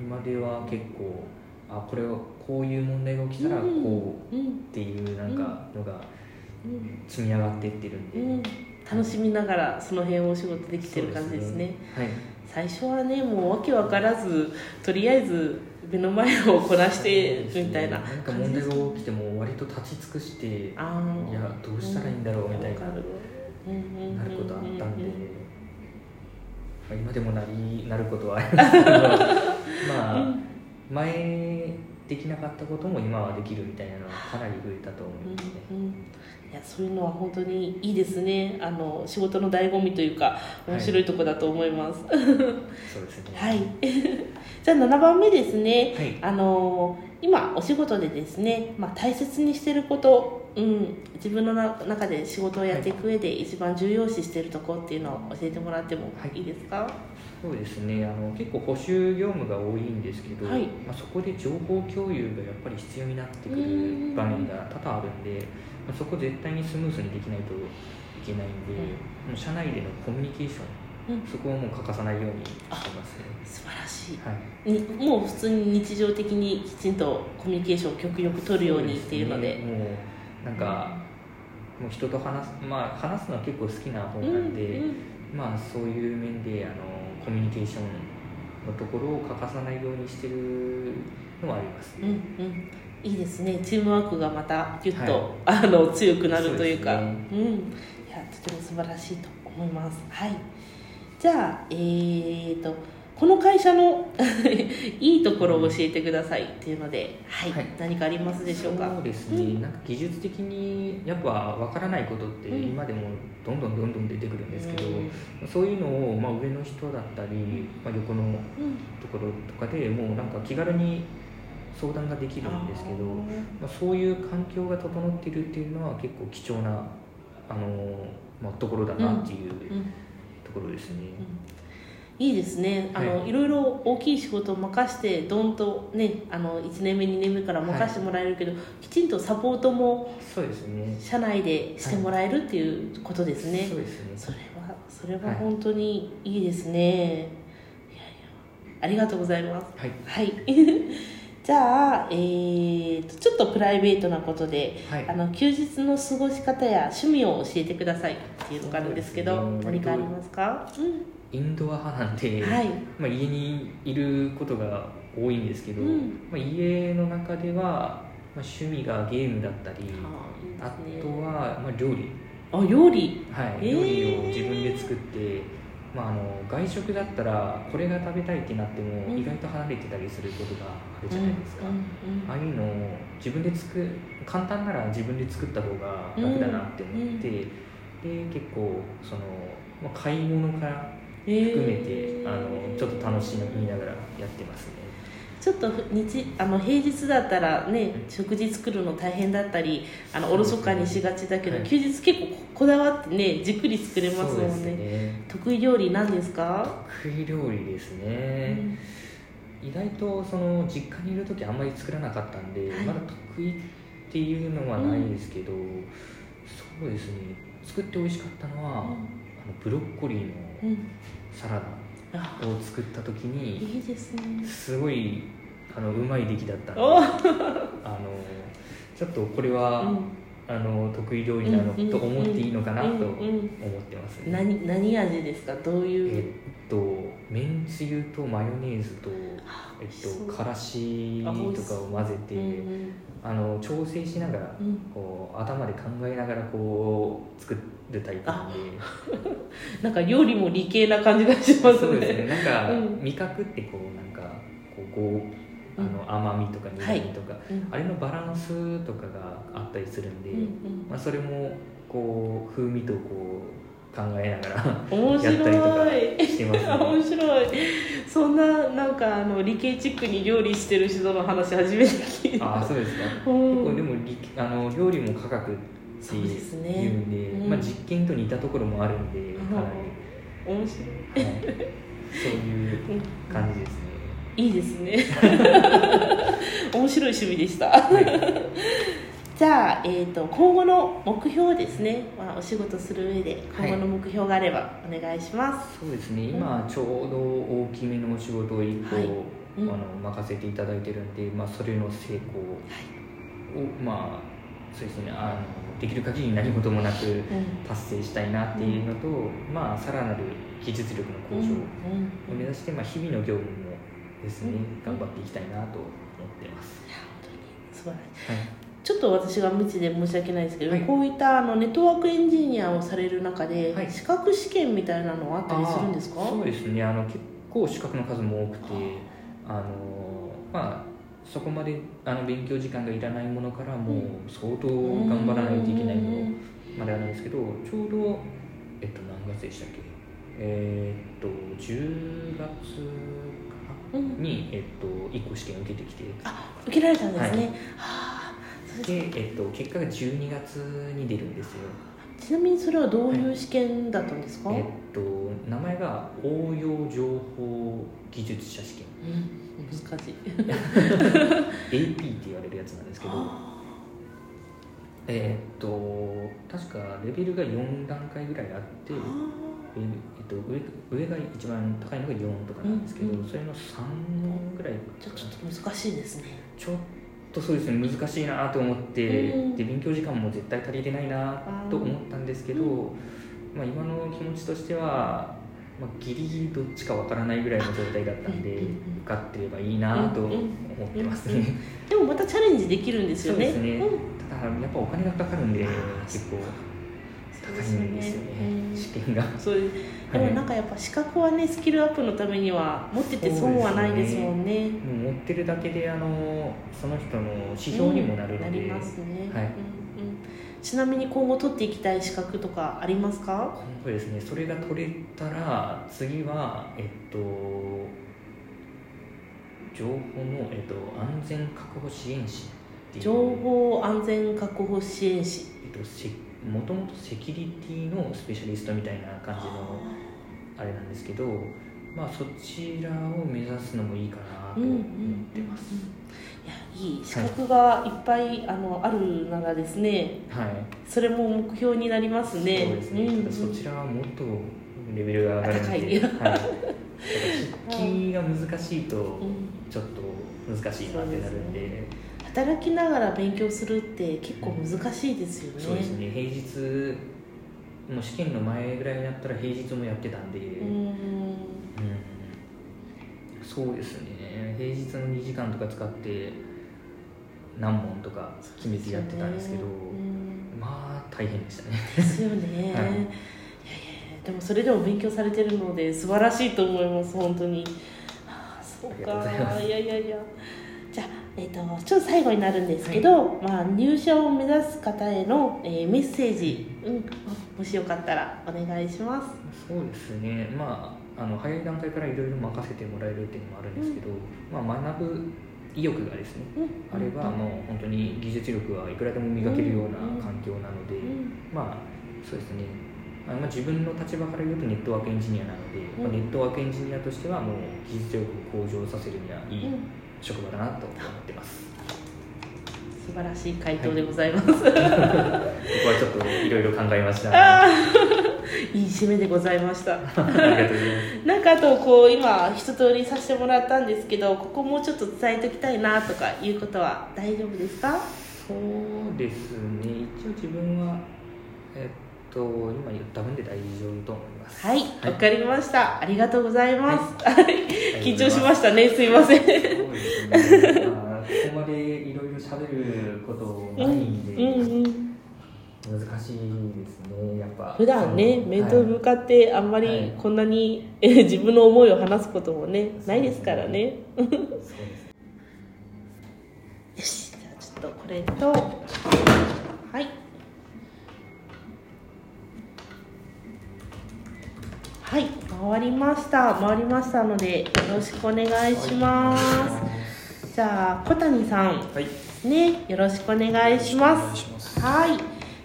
今では結構あこれはこういう問題が起きたらこううんっていうなんかのがうん。積み上がっていってるんで、うん。楽しみながらその辺をお仕事できてる感じですね。はい。最初はねもうわけわからずとりあえず目の前をこなしてみたいななんか問題が起きても割と立ち尽くしていやどうしたらいいんだろうみたいなうんうんうんうんなることあったんで、まあ、今でもなりなることはありますけど まあ前できなかったことも今はできるみたいなのはかなり増えたと思いますね。うんうん。いやそういうのは本当にいいですね。あの仕事の醍醐味というか面白いところだと思います。そうですね。はい、じゃあ7番目ですね、はい。あの今お仕事でですね、まあ、大切にしてることうん、自分のな中で仕事をやっていく上で一番重要視しているところっていうのを教えてもらってもい。いですか、そうですね。あの結構補修業務が多いんですけど、はい。まあ、そこで情報共有がやっぱり必要になってくる場面が多々あるんで、まあ、そこ絶対にスムーズにできないといけないんで、もう社内でのコミュニケーションうん。そこをもう欠かさないようにしてますね。素晴らしい。はい。にもう普通に日常的にきちんとコミュニケーションを極力取るようにっていうので。ね。もうなんかもう人と話すまあ話すのは結構好きな方なんで、うんうん。まあそういう面であのコミュニケーションのところを欠かさないようにしてるのはありますうんね。うん。いいですね。チームワークがまたギュッと、はい。あの強くなるというか。そうですうん。いやとても素晴らしいと思います。はい。じゃあえーとこの会社の いいところを教えてくださいっていうので、はいはい。何かありますでしょうか？そうですね、なんか技術的にやっぱわからないことってうん。今でもどんどんどんどん出てくるんですけど、うん。そういうのを、まあ、上の人だったり、まあ、横のうん。ところとかでもうなんか気軽に相談ができるんですけど、まあ、そういう環境が整っているっていうのは結構貴重なあの、まあ、ところだなっていううん。ところですね。いいですね。あの、、はい。ろいろ大きい仕事を任してどんとねあの1年目2年目から任せてもらえるけど、きちんとサポートもそうですね。社内でしてもらえるっていうことですね、そうですね。それはそれははい。本当にいいですね、い、やいやありがとうございます。はい。はい。じゃあ、えーとちょっとプライベートなことではい。あの休日の過ごし方や趣味を教えてくださいっていうのがあるんですけどね。何かありますか、インドア派なんで、はい。まあ、家にいることが多いんですけど、うん。まあ、家の中では、まあ、趣味がゲームだったりあね。とは、まあ、料理、あ料理。はいへー。料理を自分で作って、まあ、あの外食だったらこれが食べたいってなっても、うん。意外と離れてたりすることがあるじゃないですか、うんうんああいうのを自分で作る簡単なら自分で作った方が楽だなって思って、で結構その、まあ、買い物から含めて、あのちょっと楽しみながらやってますね。ちょっと日あの平日だったらね食事作るの大変だったりあのおろそかにしがちだけど、はい休日結構ここだわってねじっくり作れますもんね。ね。得意料理なんですか、得意料理ですね、意外とその実家にいる時あんまり作らなかったんで、はい。まだ得意っていうのはないですけど、そうですね。作って美味しかったのは、あのブロッコリーのうんうんサラダあ。を作った時にいいですね。すごいあのうまい出来だったんでお。あのちょっとこれは、うん。あの得意料理なのうんと思っていいのかなと思ってますね、何何味ですか？どういう、えっとめんつゆとマヨネーズと、えっと、からしとかを混ぜて、あの調整しながらうん。こう頭で考えながらこう作るタイプなんでなんか料理も理系な感じがしますね。そうですね。なんか、うん。味覚ってこうなんかこうあの甘みとか苦みとか、うん。あれのバランスとかがあったりするんで、うんうん。まあ、それもこう風味とこう考えながら 面白い。やったりとかしてますね。面白い。そんななんかあの理系チックに料理してる人の話初めて聞いた。ああそうですか。うん。結構でも理あの料理も科学ってそうですいねうんで、うん。まあ、実験と似たところもあるんでかなり、面白い。はい、そういう感じですね、いいですね。面白い趣味でした。はい。じゃあ、えー、と今後の目標ですね、まあ、お仕事する上で今後の目標があればお願いします、そうですね。今ちょうど大きめのお仕事を1個、はい。うん。あの任せていただいてるんで、まあ、それの成功を、まあそうですね。あのできる限り何事もなくうん。達成したいなっていうのと、まあさらなる技術力の向上をうん目指して、まあ、日々の業務もですね、うん頑張っていきたいなと思ってます、いや本当に素晴らしい。はい。ちょっと私が無知で申し訳ないですけど、はい。こういったあのネットワークエンジニアをされる中で、はい。資格試験みたいなのはあったりするんですか？そうですね。あの結構資格の数も多くてあのまあそこまであの勉強時間がいらないものからもう相当頑張らないといけないものまであるんですけどちょうどえっと何月でしたっけ？えーっと10月に、えっと、1個試験受けてきて。あ受けられたんですね、はい。で、えっと、結果が12月に出るんですよ。ちなみにそれはどういう試験だったんですか、えっと名前が応用情報技術者試験。うん、難しい。AP って言われるやつなんですけどえっと確かレベルが4段階ぐらいあって、ええっと、上上が一番高いのが4とかなんですけど、うんうん。それの3ぐらいちょっと難しいですね。ちょっとそうですね難しいなと思って、うん。で勉強時間も絶対足りてないなと思ったんですけど、うん。まあ、今の気持ちとしては、まあ、ギリギリどっちかわからないぐらいの状態だったんで、うんうんうん。受かってればいいなと思ってますね、うんうんでもまたチャレンジできるんですよね。そうですね、うん。ただやっぱお金がかかるんで結構高いんですよね。うん。試験がそう。ですでもなんかやっぱ資格はねスキルアップのためには持ってて損はないですもんね。もう持ってるだけであのその人の指標にもなるので、うん。なりますね、はい。うんうん、ちなみに今後取っていきたい資格とかありますか？今後ですね。それが取れたら次はえっと情報の、えっと、安全確保支援士情報安全確保支援士。えっと、せもともとセキュリティのスペシャリストみたいな感じのあれなんですけど、まあ、そちらを目指すのもいいかなと思ってます、いやいい資格がいっぱいあのあるならですねはい、それも目標になりますね。そうですね、ん。ただそちらはもっとレベルが上がるので、はい、筆記が難しいとうんちょっと難しいなってなるんで、働きながら勉強するって結構難しいですよね。そうですね。平日もう試験の前ぐらいになったら平日もやってたんで、うん。うん。そうですね平日の2時間とか使って何問とか決めてやってたんですけどうんまあ大変でしたね。ですよね、はい。い、やいやでもそれでも勉強されてるので素晴らしいと思います本当に。ああそうか。いやいやいや。じゃあ、えー、とちょっと最後になるんですけど、まあ、入社を目指す方への、えーメッセージ、うん、もしよかったらお願いします。そうですね。まああの早い段階からいろいろ任せてもらえるっていうのもあるんですけど、まあ、学ぶ意欲がですねうん。あればもう本当に技術力はいくらでも磨けるような環境なので、うん。まあそうですね。あまあ自分の立場から言うとネットワークエンジニアなので、まあ、うん。ネットワークエンジニアとしてはもう技術力を向上させるにはいいうん。職場だなと思ってます、素晴らしい回答でございます、ここはちょっといろいろ考えました。いい締めでございました。りがとうなんかあとこう今一通りさせてもらったんですけどここもうちょっと伝えておきたいなとかいうことは大丈夫ですか？そうですね。一応自分はえっと今言った分で大丈夫と思いますはいわ、かりました。ありがとうございます、はい、緊張しましたね。すいません。ここまでいろいろ喋ることないんで、うんうん難しいですねやっぱ。普段ね面と向かってあんまりはい。こんなに、え自分の思いを話すこともねないですからね。そうですよし。じゃあちょっとこれとはいはい回りました。回りましたのでよろしくお願いします、じゃあ小谷さん。はい。ねよろしくお願いします。はい。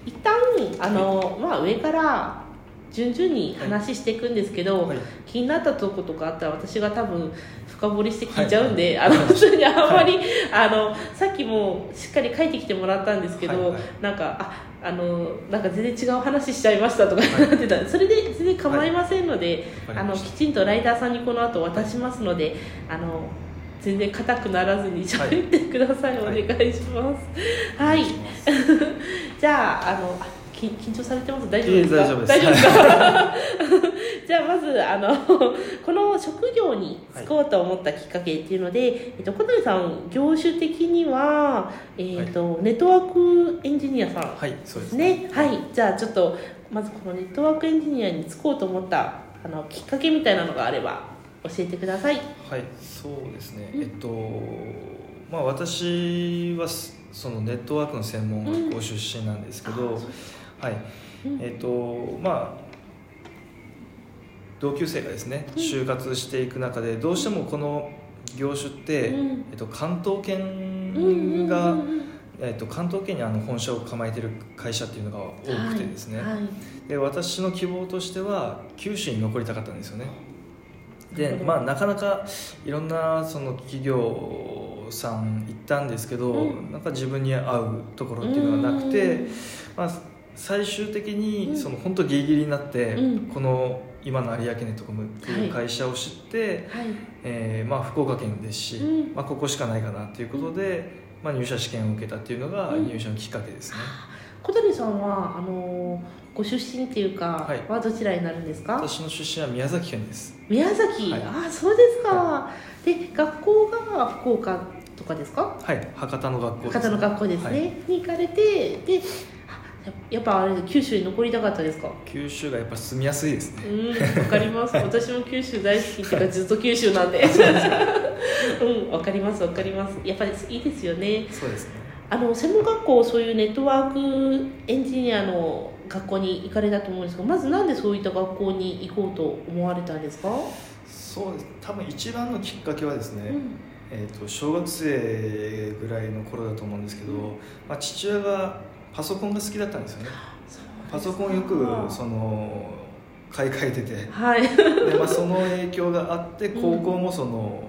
一旦あの、まあ、上から順々に話していくんですけど、はい。気になったとことかあったら私が多分深掘りして聞いちゃうんで、あの普通にあんまり、あのさっきもしっかり書いてきてもらったんですけど、はい。はい。なんかああのなんか全然違う話しちゃいましたとかなってた、それで全然構いませんので、あのわかりましたきちんとライダーさんにこの後渡しますのであの全然硬くならずに喋ってください、はい。お願いします。はい、じゃああの緊張されてます？大丈夫です大丈夫です。か？じゃあまずあの この職業に就こうと思ったきっかけっていうので、えっと、小谷さん業種的には、えっとネットワークエンジニアさんはい、そうでですすね。ね？はい。じゃあちょっとまずこのネットワークエンジニアに就こうと思ったあのきっかけみたいなのがあれば教えてください。はい、そうですね。うん。えっと、まあ、私はすそのネットワークの専門学校出身なんですけど。はい、うん。えっと、まあ。同級生がですね、うん。就活していく中で、どうしてもこの業種って、うん。えっと、関東圏がうんえー、と関東圏にあの本社を構えてる会社っていうのが多くてですね、はい。はい。で私の希望としては九州に残りたかったんですよね。でまあなかなかいろんなその企業さん行ったんですけど、うん。なんか自分に合うところっていうのがなくて、うん。まあ、最終的うん。にその本当ギリギリになって、うん。この今の有明ネットコムっていう会社を知って、はい。えーまあ、福岡県ですし、うん。まあ、ここしかないかなっていうことで、まあ、入社試験を受けたっていうのがうん。入社のきっかけですね、小谷さんはあのご出身っていうか、はい。はどちらになるんですか？私の出身は宮崎県です。宮崎、はい。あそうですか、で学校が福岡とかですか？はい。博多の学校です、方の学校ですね、はい。に行かれてでやっぱあれ九州に残りたかったですか？九州がやっぱ住みやすいですね、うんわかります。私も九州大好きっていうかずっと九州なんで。うんわかりますわかります。やっぱりいいですよね。そうですね。あの専門学校そういうネットワークエンジニアの学校に行かれたと思うんですがまずなんでそういった学校に行こうと思われたんですか、そうです。多分一番のきっかけはですね、うん。えー、と小学生ぐらいの頃だと思うんですけど、まあ、父親がパソコンが好きだったんですよね。パソコンよくその買い替えてて。はい。で、まあ、その影響があって高校もその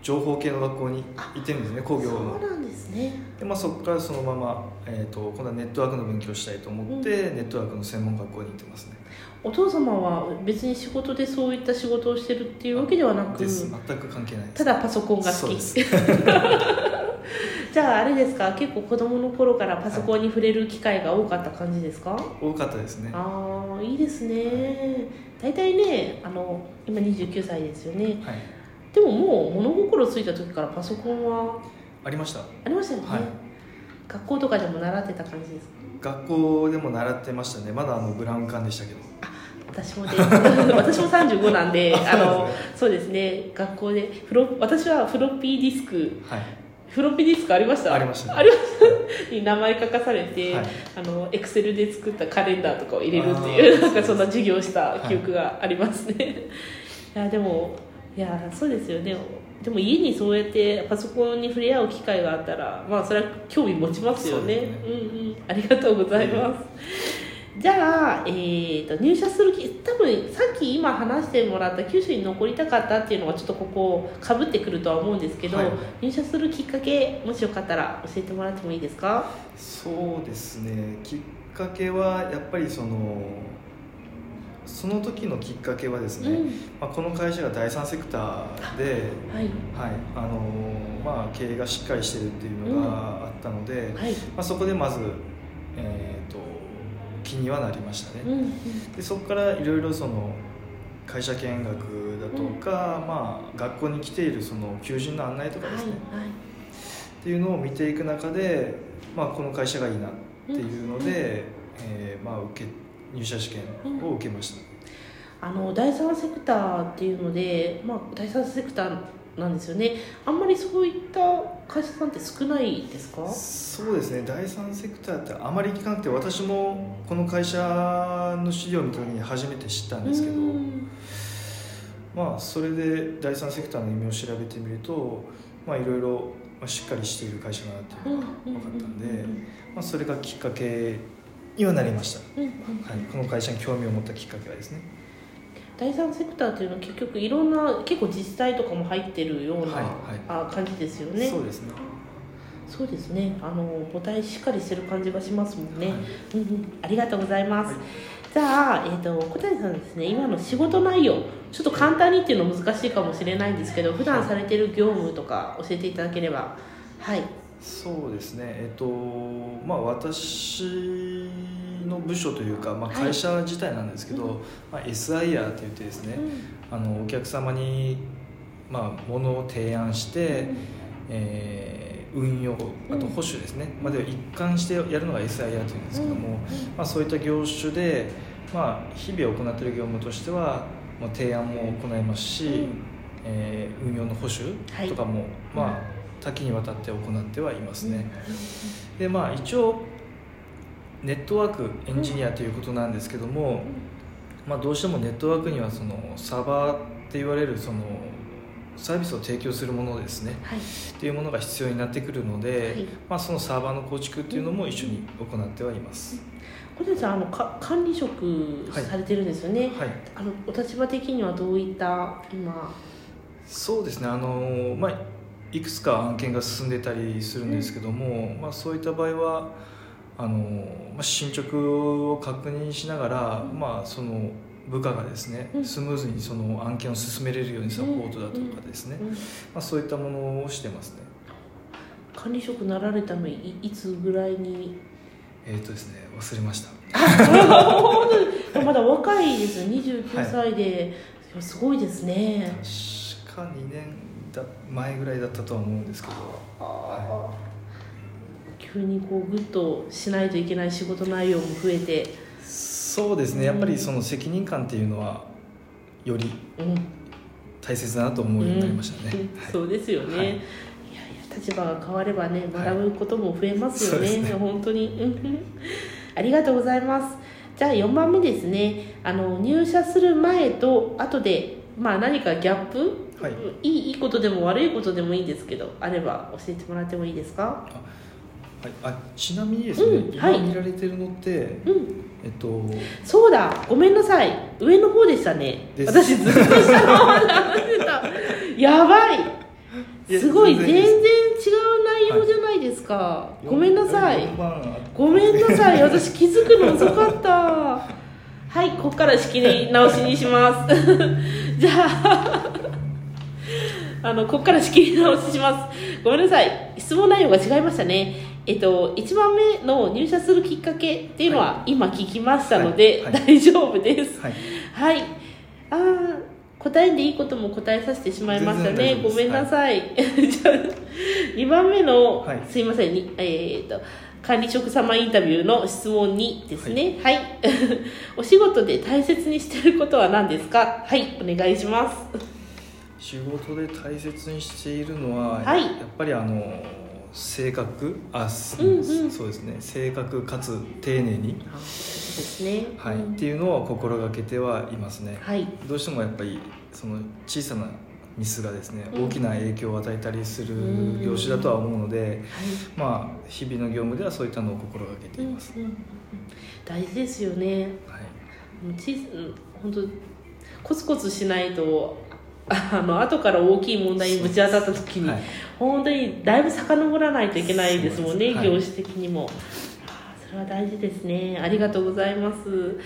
情報系の学校に行ってるんですね工業そのうなんですね。で、まあ、そこからそのまま、えー、と今度はネットワークの勉強をしたいと思って、ネットワークの専門学校に行ってますね。お父様は別に仕事でそういった仕事をしてるっていうわけではなくです。全く関係ないただパソコンが好き。そうです じゃああれですか？結構子供の頃からパソコンに触れる機会が多かった感じですか、多かったですね。ああいいですね。大体ねあの今29歳ですよね。はい。でももう物心ついた時からパソコンは？ありました。ありましたよね、はい。学校とかでも習ってた感じですか？学校でも習ってましたね。まだあのブラウン管でしたけど。私もです。私も35なんであのそうですね。学校でフロ私はフロッピーディスクはいフロッピーディスクありました？ありました。ねありました。に名前書かされて、はい。あのエクセルで作ったカレンダーとかを入れるっていうなんかそんな授業をした記憶がありますね、い、やでもいやそうですよね。でも家にそうやってパソコンに触れ合う機会があったらまあそれは興味持ちますよね。ね。うんうん。ありがとうございます、じゃあ、えー、と入社するき多分さっき今話してもらった九州に残りたかったっていうのがちょっとここかぶってくるとは思うんですけど、はい。入社するきっかけもしよかったら教えてもらってもいいですか？そうですね。きっかけはやっぱりそのその時のきっかけはですね、うん。まあ、この会社が第三セクターで、はい。はい。あのまあ、経営がしっかりしてるっていうのがあったので、はい。まあ、そこでまず、えー、と気にはなりましたね、うんうん。でそこからいろいろその会社見学だとか、まあ、学校に来ているその求人の案内とかはいですね、はいっていうのを見ていく中で、まあ、この会社がいいなっていうので、えーまあ、受け入社試験を受けました、あの第三セクターっていうので、まあ、第三セクターなんですよね。あんまりそういった会社さんって少ないですか？そうですね。第三セクターってあまり聞かなくて私もこの会社の資料を見た時に初めて知ったんですけど、うん。まあ、それで第三セクターの意味を調べてみるとまあいろいろまあしっかりしている会社だなっていうのが分かったんで、まあ、それがきっかけにはなりました、はい、この会社に興味を持ったきっかけはですね第三セクターっていうのは結局いろんな結構自治体とかも入ってるような、はいはい。あ感じですよね。そうですね。そうですね。あの母体しっかりしてる感じがしますもんね、はい。うんうん、ありがとうございます、はい。じゃあ、えー、と小谷さんですね。今の仕事内容ちょっと簡単にっていうの難しいかもしれないんですけど普段されてる業務とか教えていただければ。はいそうですね。えっとまあ私の部署というか、まあ、はい。会社自体なんですけど、うん。まあ、SIR って言ってですね、あのお客様に、まあ、物を提案して、えー運用あと保守ですね、まあ、では一貫してやるのが SIR というんですけども、まあ、そういった業種で、まあ、日々行っている業務としてはもう提案も行いますし、うん。えー運用の保守とかも、まあ、多岐にわたって行ってはいますね。でまあ一応ネットワークエンジニアということなんですけども、まあ、どうしてもネットワークにはそのサーバーって言われるそのサービスを提供するものですね。はい。っていうものが必要になってくるので、はい。まあ、そのサーバーの構築っていうのも一緒に行ってはいます、小谷さんあのか管理職されてるんですよね、はい。あのお立場的にはどういった今？そうですね。あの、まあ、いくつか案件が進んでたりするんですけども、まあ、そういった場合はあの、まあ、進捗を確認しながら、まあ、その部下がですねうん。スムーズにその案件を進めれるようにサポートだとかですね、うん。まあ、そういったものをしてますね。管理職なられたのいいつぐらいに？えっ、とですね忘れました。まだ若いですよ。29歳で、い。やすごいですね。確か2年だ前ぐらいだったとは思うんですけど。あー急にこうグッとしないといけない仕事内容も増えて。そうですね。やっぱりその責任感っていうのはよりうん。大切だなと思うようになりましたね、うん。そうですよね、はい。い、やいや立場が変わればね学ぶことも増えますよね,、そうですね。本当に。うん。ありがとうございます。じゃあ4番目ですね。あの入社する前と後でまあ何かギャップ、はい。いいいいことでも悪いことでもいいんですけどあれば教えてもらってもいいですか？はい、あちなみにですね、うんはい。今見られてるのって、うん。えっとそうだ。ごめんなさい。上の方でしたね。私ずっと下の方で話してた。やばい。すごい。全全然違う内容じゃないですか、ごめんなさい。4番あごめんなさい。私気づくの遅かった。はいここから仕切り直しにします。じゃああのここから仕切り直しします。ごめんなさい。質問内容が違いましたね。えっと1番目の入社するきっかけっていうのは今聞きましたので、はい。はい。大丈夫です。はい。はい。ああ、答えでいいことも答えさせてしまいましたね。ごめんなさい。じゃあ、2番目の、はい。すいません、にえっ、と、管理職様インタビューの質問2ですね。はい。お仕事で大切にしていることは何ですか？はい、お願いします。仕事で大切にしているのは、はい。やっぱりあの正確あ、すうんうん。そうですね。正確かつ丁寧に、あですね。はい。うん。っていうのを心がけてはいますね、はい。どうしてもやっぱりその小さなミスがですね、うん。大きな影響を与えたりするうん。業種だとは思うので、はい。まあ日々の業務ではそういったのを心がけています、うんうんうん大事ですよね。はい。小さうん本当コツコツしないとあの後から大きい問題にぶち当たった時に、はい本当にだいぶ遡らないといけないですもんね、業種的にも。それは大事ですね。ありがとうございます。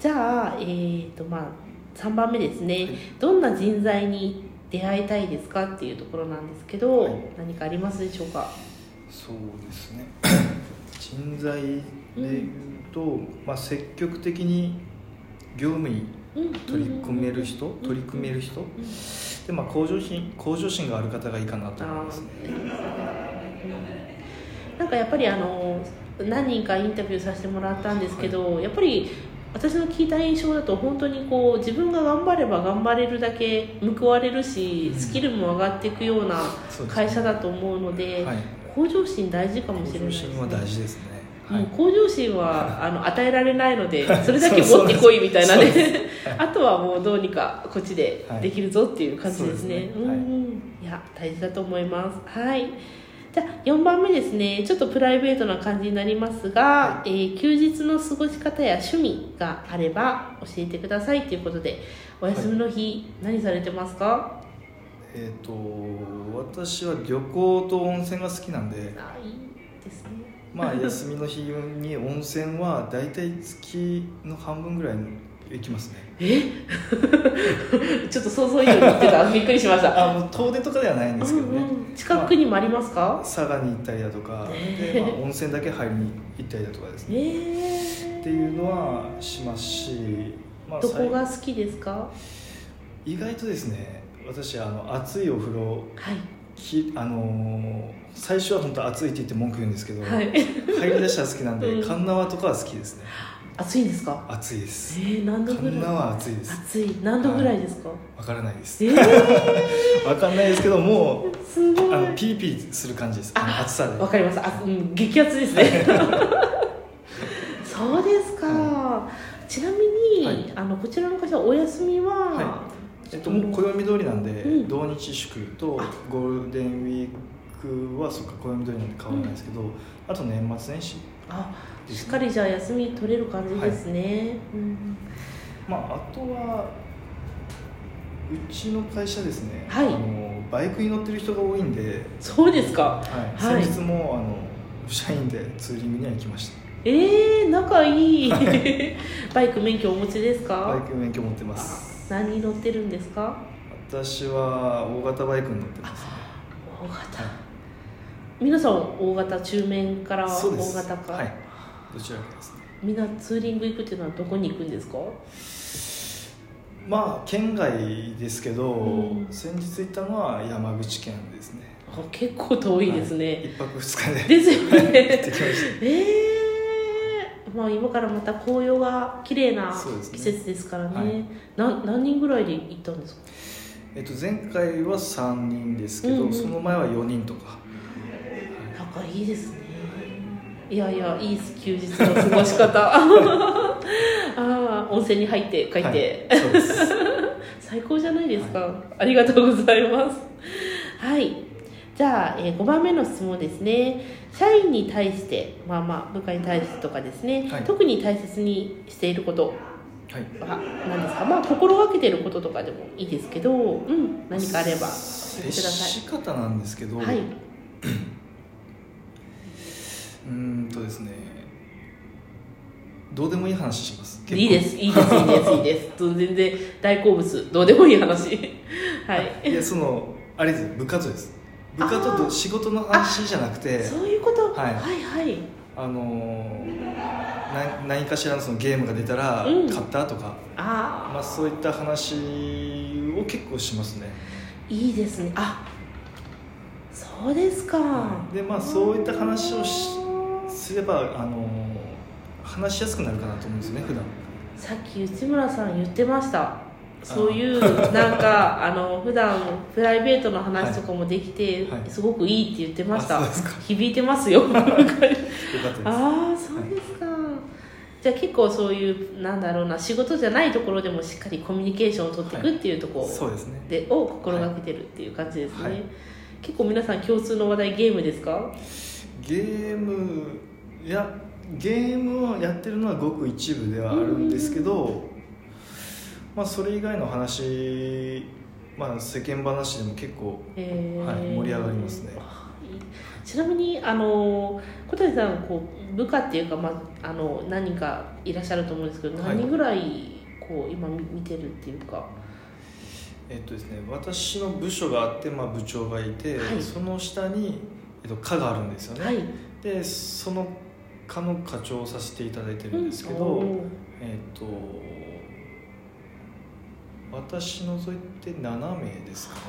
じゃあえーとまあ3番目ですね、はい。どんな人材に出会いたいですかっていうところなんですけど、はい。何かありますでしょうか？そうですね。人材でいうと、まあ、積極的に業務に取り組める人、取り組める人、でまあ向上心向上心がある方がいいかなと。思いますねなんかやっぱりあの何人かインタビューさせてもらったんですけど、やっぱり私の聞いた印象だと本当にこう自分が頑張れば頑張れるだけ報われるしうん。スキルも上がっていくような会社だと思うのではい。向上心大事かもしれ向ないですね。上心は大事ですね、うんはい。向上心はあの与えられないのでそれだけ持ってこいみたいなね。あとはもうどうにかこっちでできるぞっていう感じですね。はいそうですね。はい。うん。うんいや大事だと思います。はい。じゃあ4番目ですね。ちょっとプライベートな感じになりますが、はえー休日の過ごし方や趣味があれば教えてくださいということでお休みの日、何されてますか？えっ、と私は旅行と温泉が好きなんでまあ休みの日に温泉は大体月の半分ぐらい行きますね。え？ちょっと想像以上に言ってた。びっくりしました。あもう遠出とかではないんですけどね、うんうん近くにもありますか、佐賀に行ったりだとか、ねでまあ、温泉だけ入りに行ったりだとかですね、えー、っていうのはしますし、まあ、どこが好きですか？意外とですね私あの熱いお風呂はいきあのー最初は本当暑いって言って文句言うんですけど、はい。入り出したら好きなんで、うん。カンナワとかは好きですね。暑いんですか？暑いです。えー、何度ぐらい？カンナは暑いです。暑い。何度ぐらいですか、わからないです。えー、わかんないですけどもうすごい。あのピリピリする感じです。あの暑さで。わかります。あ、うん、激アツですね。そうですか、ちなみに、はい。あのこちらの会社お休みは、はえっと、暦通りなんで、うん。土日祝とあゴールデンウィークはそっか暦通りなんで変わらないですけど、あと年末年始。あしっかりじゃあ休み取れる感じですね、うん。まああとはうちの会社ですね、はい。あのバイクに乗ってる人が多いんで、そうですか。はい。はい。先日もあの社員でツーリングには行きました。えー、仲いい。バイク免許お持ちですか？バイク免許持ってます何に乗ってるんですか？私は大型バイクに乗ってますね。大型。皆さん大型中面から大型か、はい。どちらかですね。みんなツーリング行くっていうのはどこに行くんですか？まあ県外ですけど、うん。先日行ったのは山口県ですね。あ結構遠いですね、一泊二日でですよね。ええまあ今からまた紅葉が綺麗な季節ですからね。はい。な何人ぐらいで行ったんですか？えっと、前回は3人ですけど、うんうん。その前は4人とか。仲いいですね。い。やいやいい休日の過ごし方。ああ温泉に入って帰って、はい、そうです。最高じゃないですか、ありがとうございます。はい。じゃあ、え5番目の質問ですね社員に対してまあまあ部下に対してとかですね、はい。特に大切にしていることはい。は何ですか？まあ心がけていることとかでもいいですけど、うん、何かあれば。教えてくだ接さし方なんですけど、いはい。うーんとですね。どうでもいい話します。いいです。いいですいいですいいです。全然大好物。どうでもいい話。はい。いやそのあれです。部活です部活と仕事の話じゃなくてそういうこと、はい。はいはい。あのーな何かしらのそのゲームが出たらうん。買ったとか、あまあ、そういった話を結構しますね。あいいですね。あそうですか、でまあそういった話をしすれば、あのー話しやすくなるかなと思うんですよね普段。さっき内村さん言ってましたそういうなんか あの普段プライベートの話とかもできて、はい。すごくいいって言ってました、響いてますよ。ああそうですか、じゃあ結構そういうなんだろうな仕事じゃないところでもしっかりコミュニケーションを取っていくっていうところそうですね。でを心がけてるっていう感じですね、はい。結構皆さん共通の話題ゲームですか？ゲームいやゲームをやってるのはごく一部ではあるんですけど、まあ、それ以外の話、まあ、世間話でも結構えー。はい盛り上がりますね。ちなみにあの小谷さんこう部下っていうか、まあ、あの何人かいらっしゃると思うんですけどはい。何人ぐらいこう今見見てるっていうか？えっとですね私の部署があって、まあ、部長がいて、はい。その下に、えっと、課があるんですよね、はい。でその課の課長をさせていただいてるんですけど、おー。えっと私除いて7名ですかね。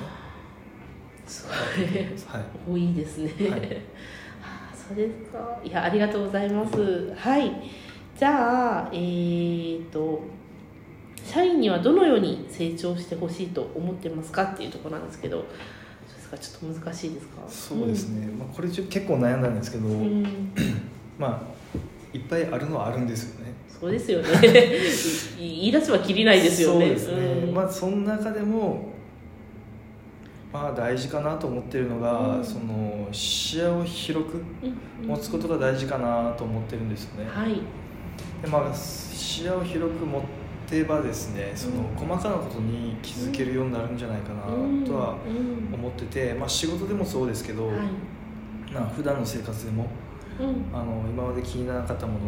すごい。はい。多いですね、はい。ああそうですか。いやありがとうございます。はい。じゃあえー、と社員にはどのように成長してほしいと思ってますかっていうところなんですけどそうですかちょっと難しいですか？そうですね、まあ、これ結構悩んだんですけど、うん、うん。まあいっぱいあるのはあるんですよねそうですよね。い言い出せばきりないですよね。そうですね、うん。まあその中でもまあ大事かなと思ってるのが、うん。その視野を広くうん。持つことが大事かなと思ってるんですよね、はい。でまあ視野を広く持ってばですねその細かなことに気づけるようになるんじゃないかなとはうん。思ってて、まあ、仕事でもそうですけど、はい。まあ普段の生活でもうん。あの今まで気にならなかったもの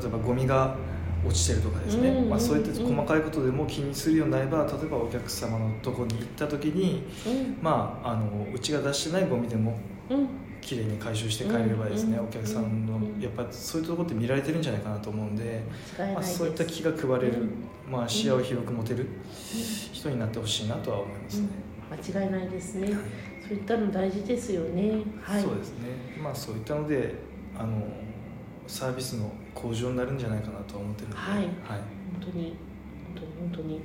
例えばゴミが落ちてるとかですね、うん。まあ、そういった細かいことでも気にするようになれば例えばお客様のとこに行った時に、うん。まあ、あのうちが出してないゴミでもうん。きれいに回収して帰れればですね、うん。お客さんのうん。やっぱそういうところって見られてるんじゃないかなと思うんで、まあ、そういった気が配れる、うん。まあ、視野を広く持てる人になってほしいなとは思いますね。間違いないですね。そういったの大事ですよね。はい。そうですね、まあ、そういったのであのサービスの向上になるんじゃないかなとは思ってるので、はい。はい。本当に本当に本当に。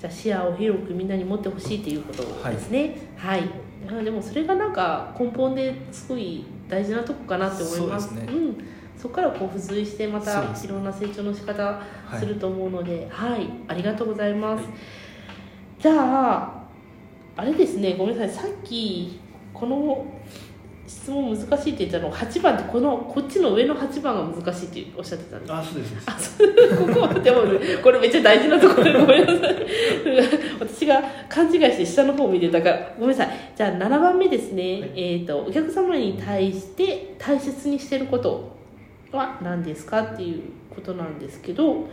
じゃあ視野を広くみんなに持ってほしいということですね。はい、あでもそれがなんか根本ですごい大事なとこかなって思います。そうですね。ん、そこからこう付随してまたいろんな成長の仕方はいすると思うので。はい、ありがとうございます、はい。じゃああれですね。ごめんなさい。さっきこの質問難しいって言ったの8番ってこのこっちの上の8番が難しいっておっしゃってたんです。あそうですここでもこれめっちゃ大事なところでごめんなさい私が勘違いして下の方を見てたからごめんなさい。じゃあ7番目ですね、はい。えー、とお客様に対して大切にしてることは何ですかっていうことなんですけど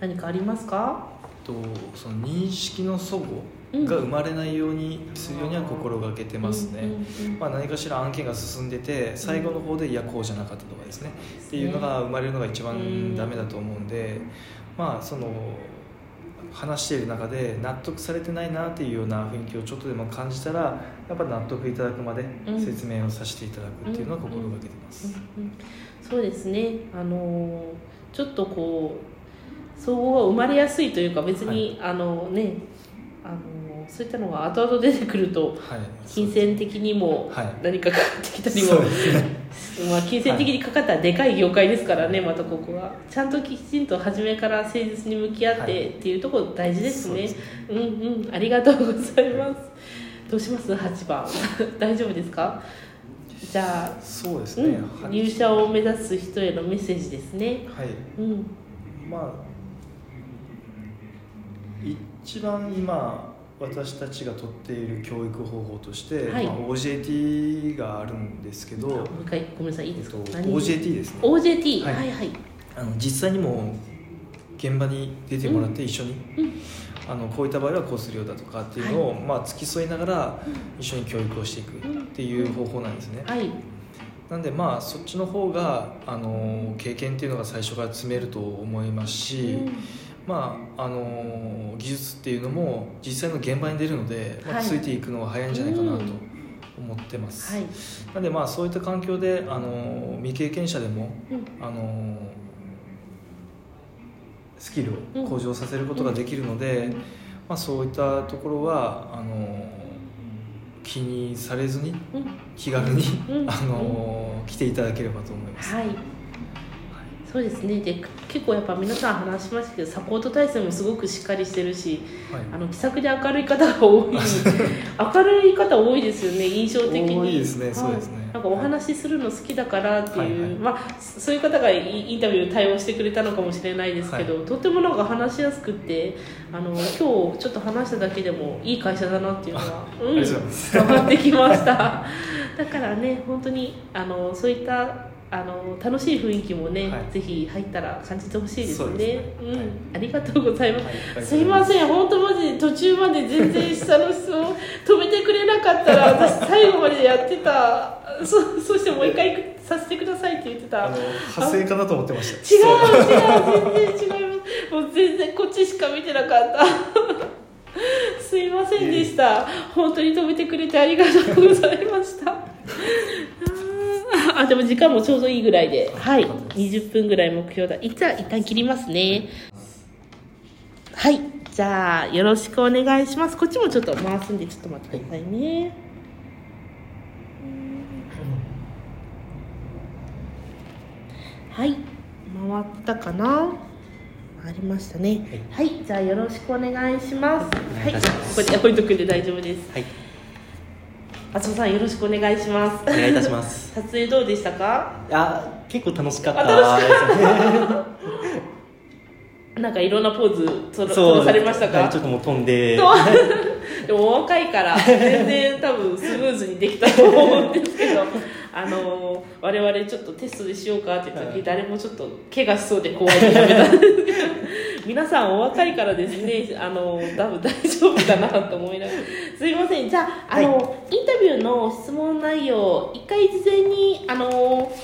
何かありますか？とその認識の齟齬が生まれないようにするようには心がけてますね、まあ、何かしら案件が進んでて最後の方でいやこうじゃなかったとかですね。っていうのが生まれるのが一番ダメだと思うんでまあその話している中で納得されてないなっていうような雰囲気をちょっとでも感じたらやっぱ納得いただくまでうん。説明をさせていただくっていうのは心がけてます、そうですね。あのーちょっとこう総合が生まれやすいというか別に、あのねあのーそういったのが後々出てくるとはい。金銭的にもはい。何かかかってきたりも、そうですね。まあ、金銭的にかかったらでかい業界ですからね、またここは。ちゃんときちんと初めから誠実に向き合っはい。てっていうところ大事ですね、そうですうんうん。ありがとうございます。どうします？8番。大丈夫ですか？じゃあそうですね、うん、は入社を目指す人へのメッセージですね。はい。うん、まあ一番今私たちが取っている教育方法として、はい。まあ、OJT があるんですけど、もう一回ごめんなさい。いいですか？何？OJT ですね。OJT ははい。いはい。あの実際にも現場に出てもらって一緒に、うん。あのこういった場合はこうするようだとかっていうのを、まあ、付き添いながら一緒に教育をしていくっていう方法なんですね、はい。なんでまあそっちの方があの経験っていうのが最初から積めると思いますし、まああの技術っていうのも実際の現場に出るので、まあ、はい。ついていくのが早いんじゃないかなとうん。思ってます、はい。なんでまあそういった環境であの未経験者でもうん。あのスキルを向上させることができるので、まあ、そういったところはあの気にされずにうん。気軽に、うん。あの来ていただければと思います。はい。そうですね。で結構やっぱ皆さん話しましたけどサポート体制もすごくしっかりしてるし、はい。あの気さくで明るい方が多い。明るい方多いですよね印象的に。多いですね。はい。そうですね。なんかお話しするの好きだからっていう、はいはい。まあそういう方がイインタビュー対応してくれたのかもしれないですけど、とてもなんか話しやすくってあの今日ちょっと話しただけでもいい会社だなっていうのがとうございます。伝わってきました。だからね本当にあのそういったあの楽しい雰囲気もね、はい。ぜひ入ったら感じてほしいですね。ね。うん。はい。ありがとうございます、はい。す。いません。本当マジで途中まで全然下の質問止めてくれなかったら 私最後までやってた。そそしてもう一回させてくださいって言ってた。あの派生かなと思ってました。違う違う全然違います。もう全然こっちしか見てなかった。すいませんでした。本当に止めてくれてありがとうございました あでも時間もちょうどいいぐらいで。はい。20分ぐらい目標だ。一旦一旦切りますね。はい。じゃあよろしくお願いします。こっちもちょっと回すんでちょっと待ってくださいね、はい、回ったかな？ありましたね。はい、じゃあよろしくお願いします。はい、ここで置いとくんで大丈夫です。はい、松尾さんよろしくお願いします。お願いいたします。撮影どうでしたか？あ、結構楽しかった。なんかいろんなポーズとそうとされましたか？はいちょ？っともう飛んで。と でもお若いから全然多分スムーズにできたと思うんですけど あの我々ちょっとテストでしようかって言った時、誰もちょっと怪我しそうで怖いでやめたんですけど皆さんお若いからですねあの多分大丈夫かなと思いながら。すいません。じゃああの、インタビューの質問内容一回事前にあの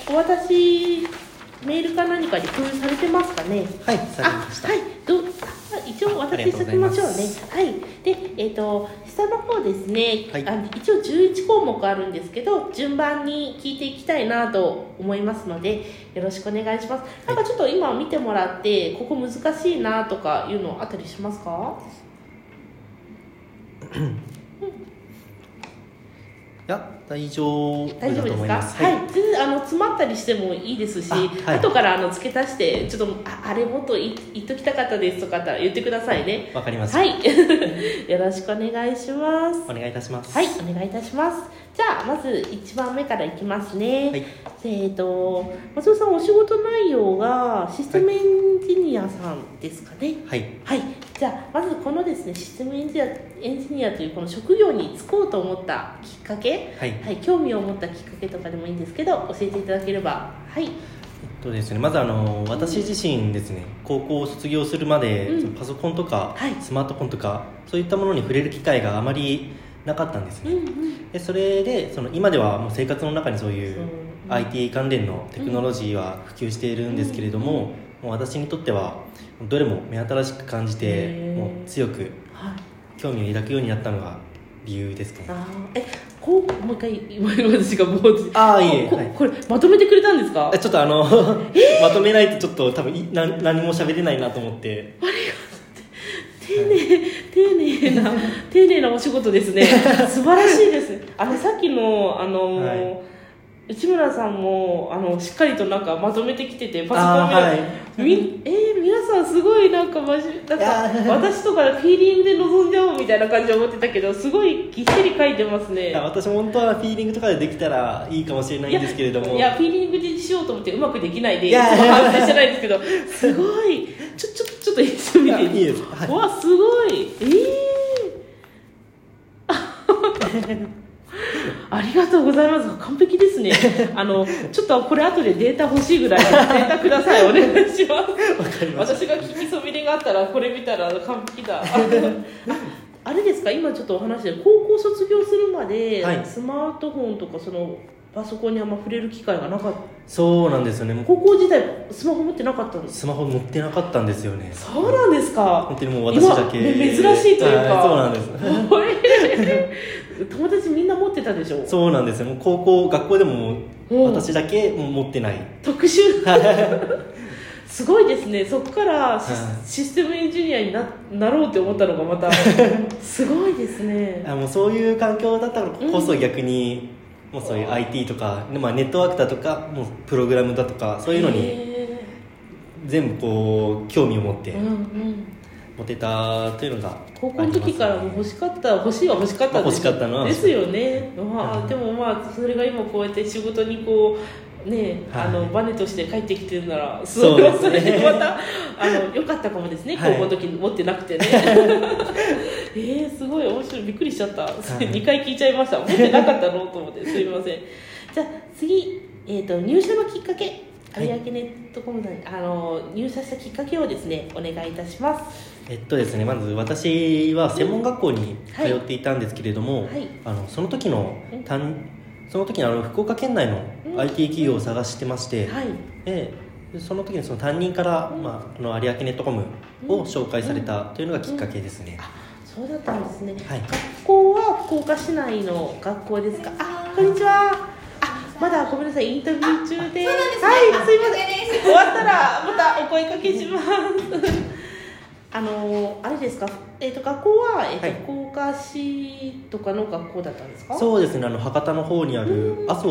お渡しメールか何かに共有されてますかね？はい、されました。あはい、ど一応渡ししておきましょうね。はい。で、えっ、と下の方ですね、はいあの一応11項目あるんですけど、順番に聞いていきたいなと思いますので、よろしくお願いします。なんかちょっと今見てもらって、ここ難しいなとかいうのあったりしますか？や大丈夫だ大丈夫ですか？と思い。ますはい、全然あの詰まったりしてもいいですし、あはい。後からあの付け足してちょっとああれもっと言言っときたかったですとか言ってくださいね。わかりました、はい。よろしくお願いします。お願いいたします。はいお願いいたします。じゃあまず1番目からいきますね、はい。えっ、と松尾さんお仕事内容がシステムエンジニアさんですかね？はい。はい、じゃあまずこのですねシステムエンジニアエンジニアというこの職業に就こうと思ったきっかけ、はい。はい、興味を持ったきっかけとかでもいいんですけど教えていただければ。はい。えっとですね、まずあの私自身ですね高校を卒業するまで、うん。パソコンとか、はい。スマートフォンとかそういったものに触れる機会があまりなかったんですね、うんうん。でそれでその今ではもう生活の中にそういう IT 関連のテクノロジーは普及しているんですけれども,、もう私にとってはどれも目新しく感じてもう強くはい。興味を抱くようになったのが理由ですかね。あー。えこうもう一回今私がもうああいえはい。ここれまとめてくれたんですか？えちょっとあの、まとめないとちょっと多分いな何も喋れないなと思って。丁寧丁寧な丁寧なお仕事ですね。素晴らしいです。あのさっきのあの、はい内村さんもあのしっかりとなんかまとめてきててパソコン見はいみえー皆さんすごいなんかまじなんかー 私とかフィーリングで臨んじゃおうみたいな感じで思ってたけどすごいぎっしり書いてますね。いや私も本当はフィーリングとかでできたらいいかもしれないんですけれども。いやフィーリングでしようと思ってうまくできないでいやい反省してないんですけどすごい。ちょちょちょっと一緒見ていやいいですはい。うわすごい。ええ ありがとうございます。完璧ですね。あのちょっとこれ後でデータ欲しいぐらいの データください。お願いします。私が聞きそびれがあったらこれ見たら完璧だ。ああれですか？今ちょっとお話で高校卒業するまで、はい。スマートフォンとかそのパソコンにあんま触れる機会がなかった。そうなんですよね。高校時代スマホ持ってなかったんですスマホ持ってなかったんですよね。そうなんですか。本当にもう私だけ。珍しいというか。はそうなんです友達みんな持ってたでしょ？そうなんですよ。もう高校学校でも私だけ持ってない。特殊？すごいですね。そこからシ,、ステムエンジニアにななろうって思ったのがまた。すごいですね。あもうそういう環境だったからこそ逆に、もうそういう IT とか、まあ、ネットワークだとかもうプログラムだとかそういうのにへ全部こう興味を持って。ーうんうん持てたというのが高校の時からもう欲しかった欲しいは欲しかったん欲しかったなですよね、まあ、でもまあそれが今こうやって仕事にこうね、はい。あのバネとして帰ってきてるならそうですね。それでまたあの良かったかもですね、はい。高校の時に持ってなくてね。えー、すごい面白い。びっくりしちゃった、い。2回聞いちゃいました。持ってなかったの？と思って。すいません。じゃあ次、えー、と入社のきっかけ。はい有明ネットコムさんにあの入社したきっかけをですねお願いいたします。えっとですねまず私は専門学校に通っていたんですけれども、はい。あのその時のうん。担その時にあの福岡県内のうん。IT 企業を探してまして、はい。でその時にその担任から、まあ、あの有明ネットコムを紹介されたというのがきっかけですね、そうだったんですね。はい。学校は福岡市内の学校ですか？あこんにちは。あまだごめんなさいインタビュー中で。そうなんですね。はいすいません。終わったらまたお声かけします。あのあれですか、えー、と学校は、えーとはい。福岡市とかの学校だったんですか？そうですね。あの博多の方にあるうん。麻生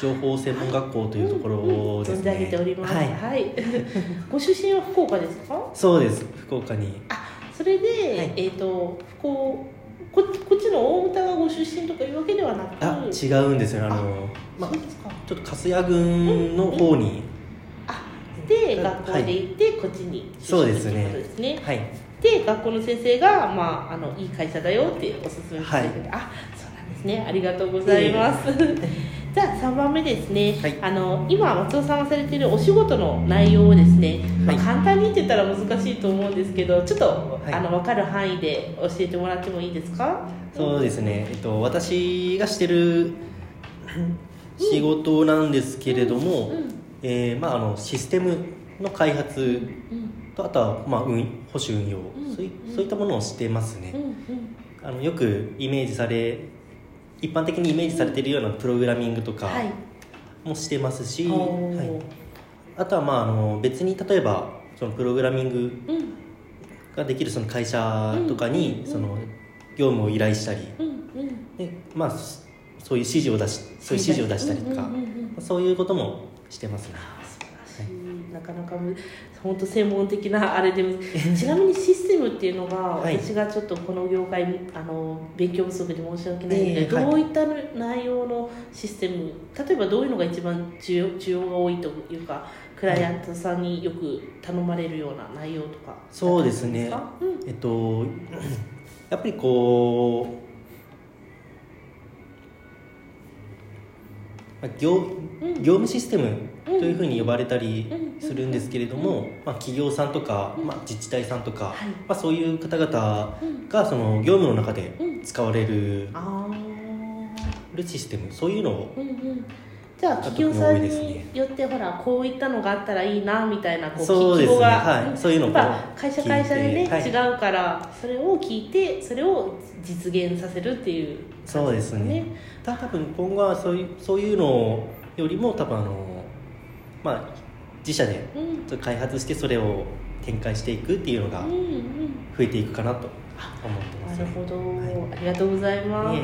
情報専門学校というところですね、存じ上げております、ははい。い、ご出身は福岡ですか？そうです。福岡に。あそれで、はい。えっ、と福ここっちの大牟田がご出身とかいうわけではなくあ違うんですよ。ねあのまあちょっと春日郡の方に、あでうん。学校で行ってこっちにそうですねということですね。はい。で学校の先生が、まあ、あのいい会社だよっておすすめしてくれて、あそうなんですね。ありがとうございますじゃあ3番目ですね、はい。あの今松尾さんがされているお仕事の内容をですね、まあはい簡単にって言ったら難しいと思うんですけどちょっと、い。あの分かる範囲で教えてもらってもいいですか？そうですね、えっと、私がしてる仕事なんですけれども、うん。えーまあ、あのシステムの開発うん。とあとは、まあ、運保守運用、うん。そういったものをしてますね、あのよくイメージされ一般的にイメージされているようなプログラミングとかはい。もしてますし、おはい。ーあとは、まあ、あの別に例えばそのプログラミングうん。ができるその会社とかに、うん。その業務を依頼したりで、まあ、そそういう指示を出しそういう指示を出したりとか、そういうこともしてますねなかなかむ本当専門的なあれでちなみにシステムっていうのが、はい。私がちょっとこの業界あの勉強不足で申し訳ないので、ええはい。どういった内容のシステム例えばどういうのが一番需要需要が多いというかクライアントさんによく頼まれるような内容とかそうですね。だったん。えっと やっぱりこうまあ業うん。業務システムというふうに呼ばれたりうんするんですけれども、まあ、企業さんとか、まあ、自治体さんとか、はい。まあ、そういう方々うん。がその業務の中でうん。使われるあー。システムそういうのをじゃあが企業さん特によってほらこういったのがあったらいいなみたいなこうそうですね。希望がは。い。そういうのをやっぱ会社会社でね、違うからそれを聞いてそれを実現させるっていうそうですね。た多分今後はそういうそういうのよりも多分あのまあ自社でうん。ちょっと開発してそれを展開していくっていうのがうんうん。増えていくかなと思ってますね。なるほど、はい。ありがとうございます、い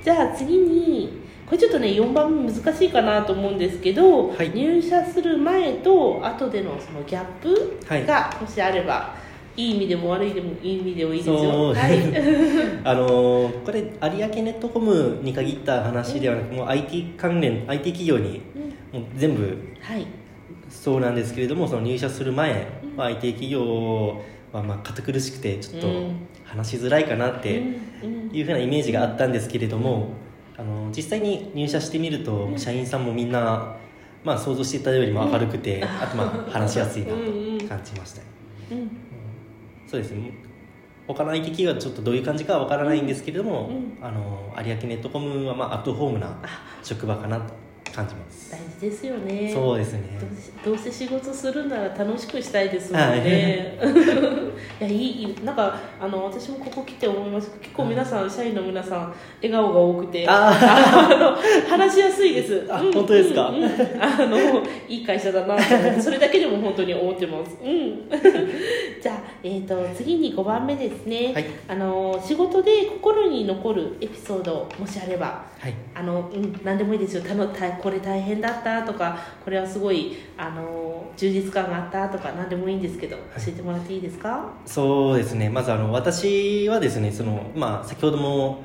じゃあ次にこれちょっとね4番目難しいかなと思うんですけど、はい。入社する前と後でのそのギャップはい。がもしあれば、い、い意味でも悪いでもいい意味でもいいですよ。はい。あのーこれ有明ネットコムに限った話ではなくもう IT 関連 IT 企業にもう全部はい。そうなんですけれどもその入社する前、まあ、IT 企業はまあ堅苦しくてちょっとうん。話しづらいかなっていうふうなイメージがあったんですけれどもあの実際に入社してみると社員さんもみんな、まあ、想像していたよりも明るくて、あとまあ話しやすいなと感じました、うん。そうですね。他の IT 企業はちょっとどういう感じかは分からないんですけれども、うん。あの有明ネットコムはまあアットホームな職場かなと感じます。大事ですよね。そうですね。どうせ仕事するなら楽しくしたいですもんね、い、やいいいいなんかあの私もここ来て思います。結構皆さん、社員の皆さん笑顔が多くて。ああの 話しやすいです。あうん本当ですか？うんうん。あのいい会社だなそれだけでも本当に思ってます。うん。じゃあ、えー、と次に5番目ですね、はい。あの仕事で心に残るエピソードもしあればはい。あの、うん、何でもいいですよ。たのたこれ大変だったとかこれはすごいあの充実感があったとか何でもいいんですけど教えてもらっていいですか、そうですね。まずあの私はですねその、まあ、先ほども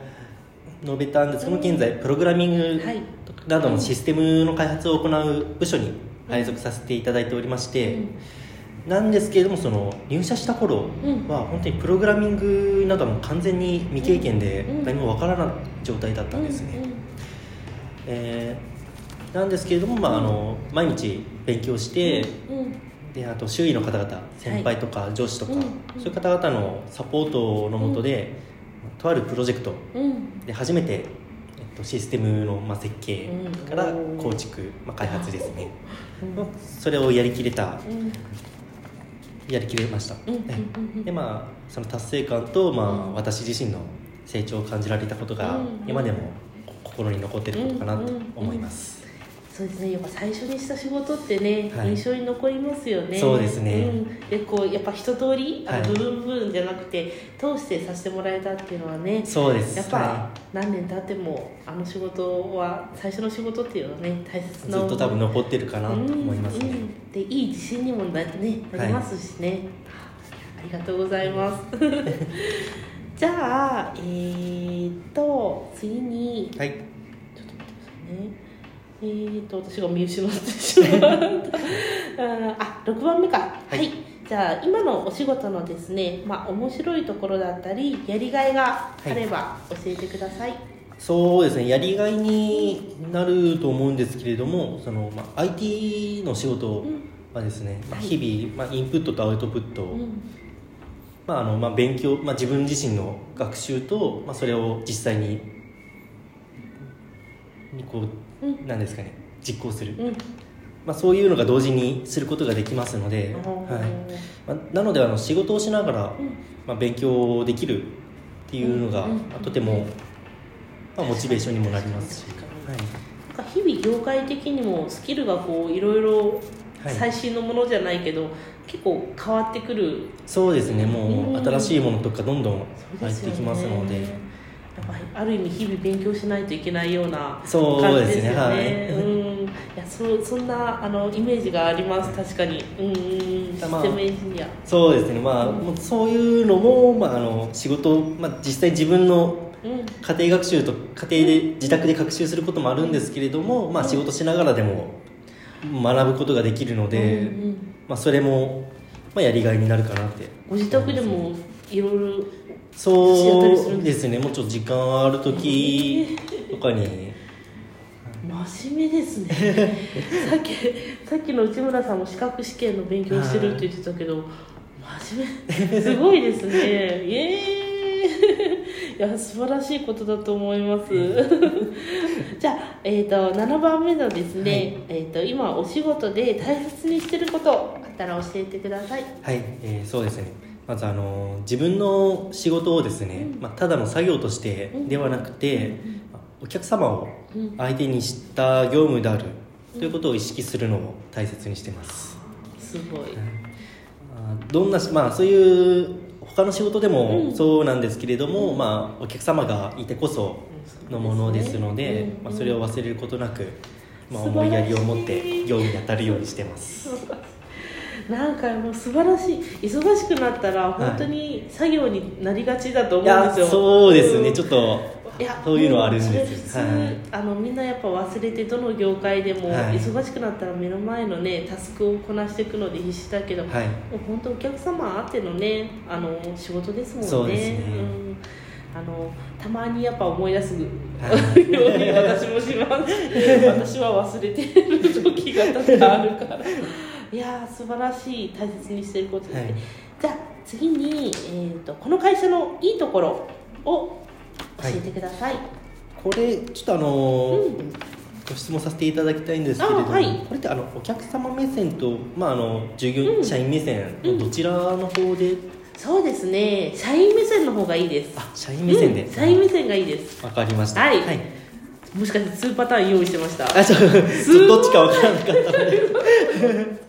述べたんですけども現在プログラミングはい。などのシステムの開発を行う部署に配属させていただいておりまして、なんですけれどもその入社した頃うん。は本当にプログラミングなども完全に未経験でうん。何もわからない状態だったんですね、えーなんですけれども、まあ、あの毎日勉強して、であと周囲の方々先輩とか上司とか、うん。そういう方々のサポートのもとで、とあるプロジェクトうん。で初めて、えっと、システムの、まあ、設計からうん。構築、まあ、開発ですね、それをやりきれたうんやりきれました、でまあその達成感と、まあうん私自身の成長を感じられたことが、うん。今でも心に残ってることかなと思います、そうですね。やっぱ最初にした仕事ってね、はい。印象に残りますよね。そうですね。うん、でこうやっぱ一通りあのはい。部分部分じゃなくて通してさせてもらえたっていうのはねそうです。やっぱは何年経ってもあの仕事は最初の仕事っていうのはね大切ないずっと多分残ってるかなと思いますね、うん。うんでいい自信にもな,、ね、なりますしね、ありがとうございます。じゃあえー、っと次に。はい。ちょっと待ってくださいねえー、っと私が見失ってしまった。ああ6番目か。はい、じゃあ今のお仕事のですねまあ面白いところだったりやりがいがあれば教えてください、そうですねやりがいになると思うんですけれどもその、まあ、IT の仕事はですね、まあ、はい日々、まあ、インプットとアウトプット、うん。まああのまあ、勉強、まあ、自分自身の学習と、まあ、それを実際ににこう、うん。なんですかね。実行する、うん。まあ、そういうのが同時にすることができますので、はい。まあ、なのであの仕事をしながら、うん。まあ、勉強できるっていうのが、とても、まあ、モチベーションにもなりますし、はいなんか日々業界的にもスキルがこういろいろはい。最新のものじゃないけど、結構変わってくる。そうですね。もう新しいものとかどんどん入ってきますので、ぱある意味日々勉強しないといけないようなそう感じですよね。はい。うん、いやそそんなあのイメージがあります。確かに。うん。うんシまあステムエンジニア。そうですね。まあもうそういうのも、まあ、あの仕事、まあ、実際自分のうん。家庭学習と家庭で自宅で学習することもあるんですけれども、まあ、仕事しながらでも学ぶことができるので、うんうん。まあ、それも、まあ、やりがいになるかなって。ご自宅でもいろいろそうですね。もうちょっと時間ある時とかに。真面目ですね。さっきさっきの内村さんも資格試験の勉強してるって言ってたけど真面目。すごいですね。イエーイ。いや素晴らしいことだと思います。じゃあ、えー、と7番目のですね、えー、と今お仕事で大切にしてることあったら教えてください。はい、えーそうですねまずあの自分の仕事をですね、まあ、ただの作業としてではなくて、まあお客様を相手にした業務であるということを意識するのを大切にしてます、すごい。まあどんなしまあそういう他の仕事でうもん。そうなんですけれども、まあ、お客様がいてこそのものですので、うん。まあ、それを忘れることなく、まあ、思いやりを持って業務に当たるようにしてます なんかもう素晴らしい忙しくなったら本当に作業になりがちだと思うんですよ、そうですね、ん。ちょっといやそういうのはあるんですもうそれ普通、はい。あのみんなやっぱ忘れてどの業界でもはい。忙しくなったら目の前のねタスクをこなしていくので必死だけど、はい。もう本当お客様あってのねあの仕事ですもんね。そうですね。ん、あのたまにやっぱ思い出す よはうに私もします。私は忘れてる時が多々あるからいやー素晴らしい大切にしてることですね、はい。じゃあ次に、えー、とこの会社のいいところを教えてください、これちょっとあのーご質問させていただきたいんですけれども、あはい。これってあのお客様目線と、まあ、あの従業員、うん社員目線のどちらの方で、そうですね。社員目線の方がいいです。あ社員目線で、うん。社員目線がいいです。わかりました。はい。はい、もしかして2パターン用意してました。あちょっとどっちかわからなかったので。はい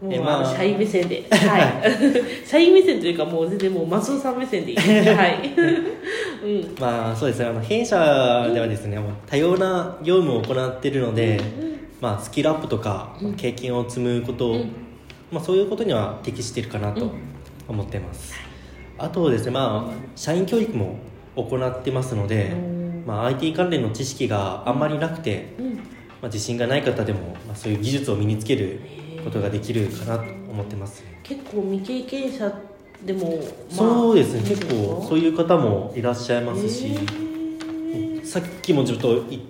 もう、えまあ。あの社員目線で。はい。社員目線というかもう全然もう松尾さん目線でいい。で すはい、うん。まあそうですね。あの弊社ではですね、もう多様な業務を行っているので、まあ、スキルアップとか、うん。経験を積むこと、うん。まあ、そういうことには適しているかなとうん。思ってます、あとですねまあ社員教育も行ってますので、うん。まあ、IT 関連の知識があんまりなくて、うん。まあ、自信がない方でも、まあ、そういう技術を身につけることができるかなと思ってます、結構未経験者でも、まあそうですね。結構。そういう方もいらっしゃいますし、さっきもちょっと言っ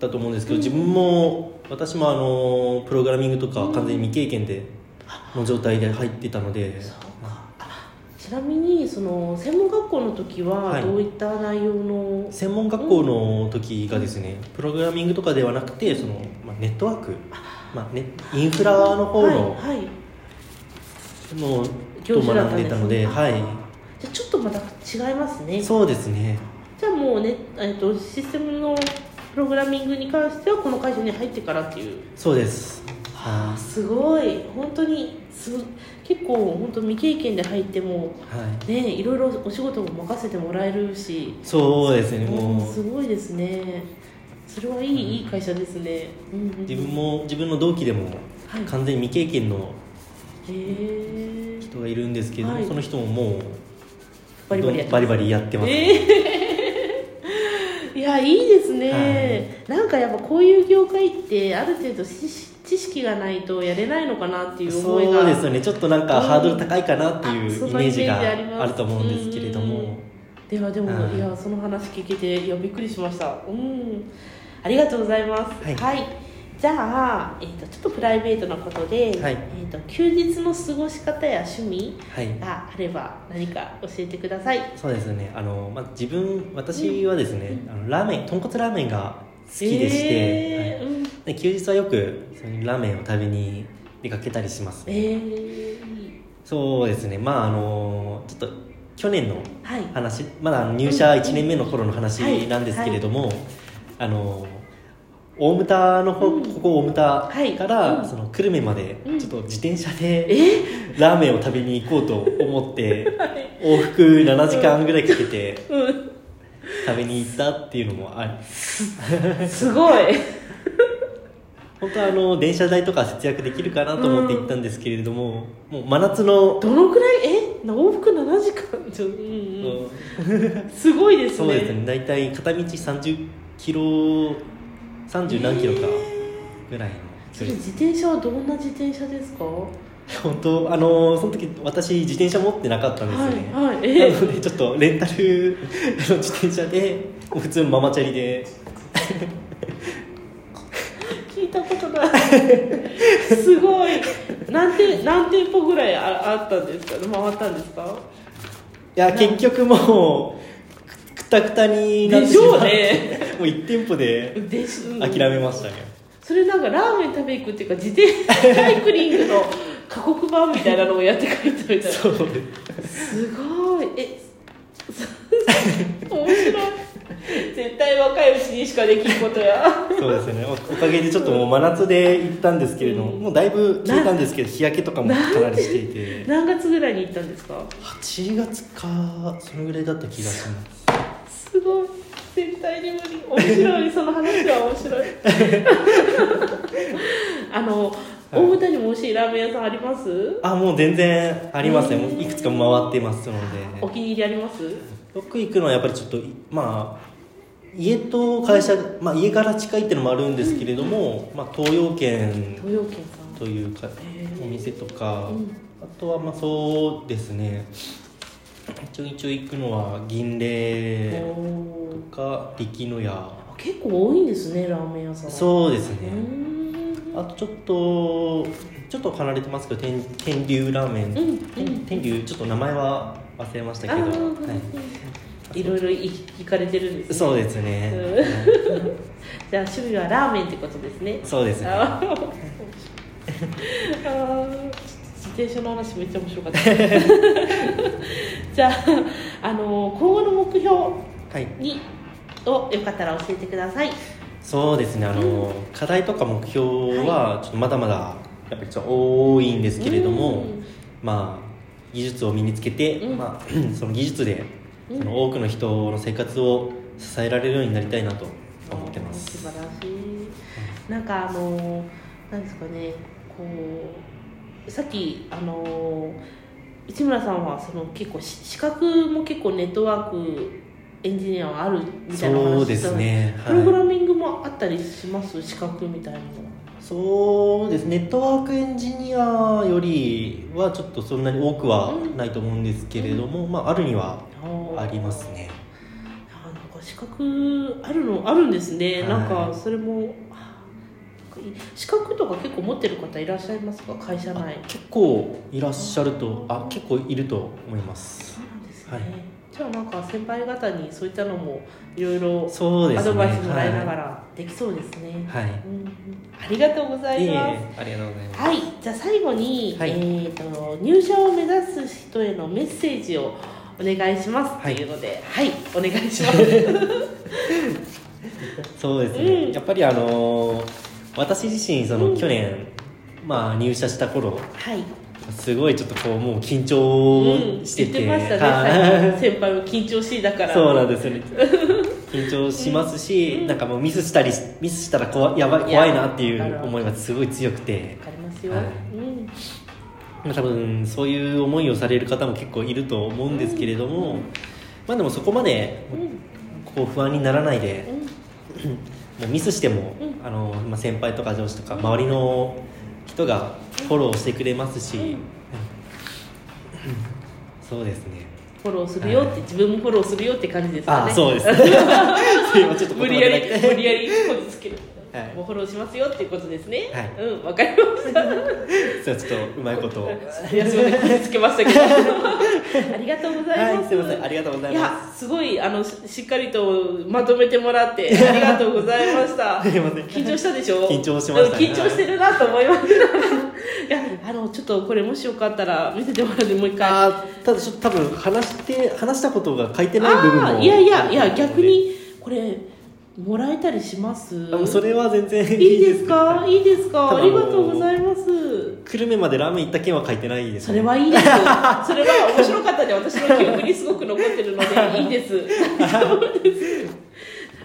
たと思うんですけど、自分も私もあのプログラミングとか完全に未経験での状態で入ってたので、そうか。あちなみにその専門学校の時ははい。どういった内容の、専門学校の時がですね、プログラミングとかではなくてその、まあ、ネットワーク、まあね、インフラの方の,、はいはい。の教と学んでたので、はい、じゃあちょっとまた違いますね。そうですね。じゃあもうね、えっとシステムのプログラミングに関してはこの会社に入ってからっていう。そうです。はすごい。本当にす結構本当未経験で入ってもい、はい、ねいろいろお仕事も任せてもらえるし。そうですねうんもう。すごいですねそれはいい,、いい会社ですね、うんうんうん。自分も自分の同期でもはい。完全に未経験の人がいるんですけど、はい。その人ももうバリバリやってます。バリバリやってます、いやいいですね、なんかやっぱこういう業界ってある程度知識がないとやれないのかなっていう思いが。そうですよね。ちょっとなんかうん。ハードル高いかなっていうイメージがあると思うんですけれどうん。もではでも、はい。い、やその話聞けていやびっくりしました。うんありがとうございます。はい。じゃあ、えー、とちょっとプライベートなことで、はい。えー、と休日の過ごし方や趣味はい。があれば何か教えてください。そうですね。あの、まあ、自分私はですね、あのラーメン豚骨ラーメンが好きでして、はいえーうん。で休日はよくラーメンを食べに出かけたりしますえね、ー、そうですね。まああのちょっと去年のはい。話まだ入社1年目の頃の話なんですけれども、あの大牟田の方、うん。ここ大牟田はい。から、うん。その久留米までうん。ちょっと自転車でえ？ラーメンを食べに行こうと思って 往復7時間ぐらいかけてうん。食べに行ったっていうのもあるすごい。本当はあの電車代とか節約できるかなと思って行ったんですけれども、もう真夏の、どのくらい？え？往復7時間？ちょ、う。んうん、すごいですね。そうですね。大体片道30キロ30何キロか。ぐらいのそれ自転車はどんな自転車ですか？は本当あのその時私自転車持ってなかったんですよね、いはい。えなのでちょっとレンタルの自転車で普通のママチャリで。聞いたことない。すごい。何店何店舗ぐらいああったんですか？回ったんですか？いや結局もうくくたくたになってでしょうまね もう1店舗で諦めましたね、それなんかラーメン食べ行くっていうか自転車 サイクリングの過酷版みたいなのをやって帰ったみたいな。そうす。ごい。えそ 面白い。絶対若いうちにしかできんことや。そうですね。おおかげでちょっともう真夏で行ったんですけれども、うん。もうだいぶ消えたんですけど日焼けとかもかなりしていて。何月ぐらいに行ったんですか？8月かそのぐらいだった気がします。すごい絶対に無理。面白い。その話は面白い。あの大牟田にも美味しいラーメン屋さんあります？あもう全然ありますね、いくつか回ってますのおで気に入りあります？よく行くのはやっぱりちょっとまあ家と会社、まあ、家から近いっていうのもあるんですけれども、まあ、東洋圏というかお店とか、うん。あとはまあそうですねちょいちょい行くのは銀霊おー。とか力の屋結構多いんですねラーメン屋さんうそうですね。あとちょっとちょっと離れてますけど天天竜ラーメン、うんうん天天竜ちょっと名前は忘れましたあけど、ーはい。いろいろ行行かれてるんですね。そうですね、うん。じゃあ趣味はラーメンってことですね。そうですね 転車の話めっちゃ面白かった。じゃああの今後の目標はい。にをよかったら教えてください。そうですね。あの、課題とか目標はちょっとまだまだやっぱりちょっと多いんですけれども、うん。まあ技術を身につけて、うん。まあ、その技術でうん。その多くの人の生活を支えられるようになりたいなと思ってます。素晴らしい。なんかあのなんですかねこうさっきあの内村さんはその結構し資格も結構ネットワークエンジニアはあるみたいな話そうですね。プログラはい。ミングもあったりします資格みたい。なのそうですネットワークエンジニアよりはちょっとそんなに多くはないと思うんですけれども、まあ、あるにはありますね。あなんか資格あるのあるんですね、はい。なんかそれも資格とか結構持ってる方いらっしゃいますか？会社内。結構いらっしゃるとあ結構いると思います。そうなんですね、はい。じゃあなんか先輩方にそういったのもいろいろアドバイスもらいながらできそうですね、はい、はいうんうん。ありがとうございます。ありがとうございます。はい。じゃあ最後に、はい。えー、と入社を目指す人へのメッセージをお願いします。とはい。いうのではい、お願いします。そうですね、うん。やっぱりあのー私自身その、うん。去年まあ入社した頃はい。すごいちょっとこうもう緊張してて、言ってましたね、はい。先輩も緊張しいだから。そうなんですよね。緊張しますし、うん。なんかもうミスしたりミスしたら怖いやばい怖いなっていう思いがすごい強くて。わかりますよ、はい。うん。まあ多分そういう思いをされる方も結構いると思うんですけれども、まあでもそこまでうん。こう不安にならないでうん もうミスしても、うん。あのまあ、先輩とか上司とか周りの人がフォローしてくれますし、そうですね。フォローするよって、自分もフォローするよって感じですかね。あそうです。今ちょっと無理やり無理やりこじつける、はい。もうフォローしますよっていうことですね。はい。うんわかりました。ちょっとうまいこと。をいやすみませんこじつけましたけど ありがとうございます、はいすいません。ありがとうございまいやすごいあのししっかりとまとめてもらってありがとうございました。緊張したでしょ？緊張しましたね。うん緊張してるなと思いました。い。やあのちょっとこれもしよかったら見せてもらってもう一回。あーただちょっと多分話して話したことが書いてない部分もいやいやいや逆にこれもらえたりします？それは全然いいいですかいいですか？ありがとうございます。久留米までラーメン行った件は書いてないです、それはいいです それは面白かったんで私の記憶にすごく残ってるので いいです。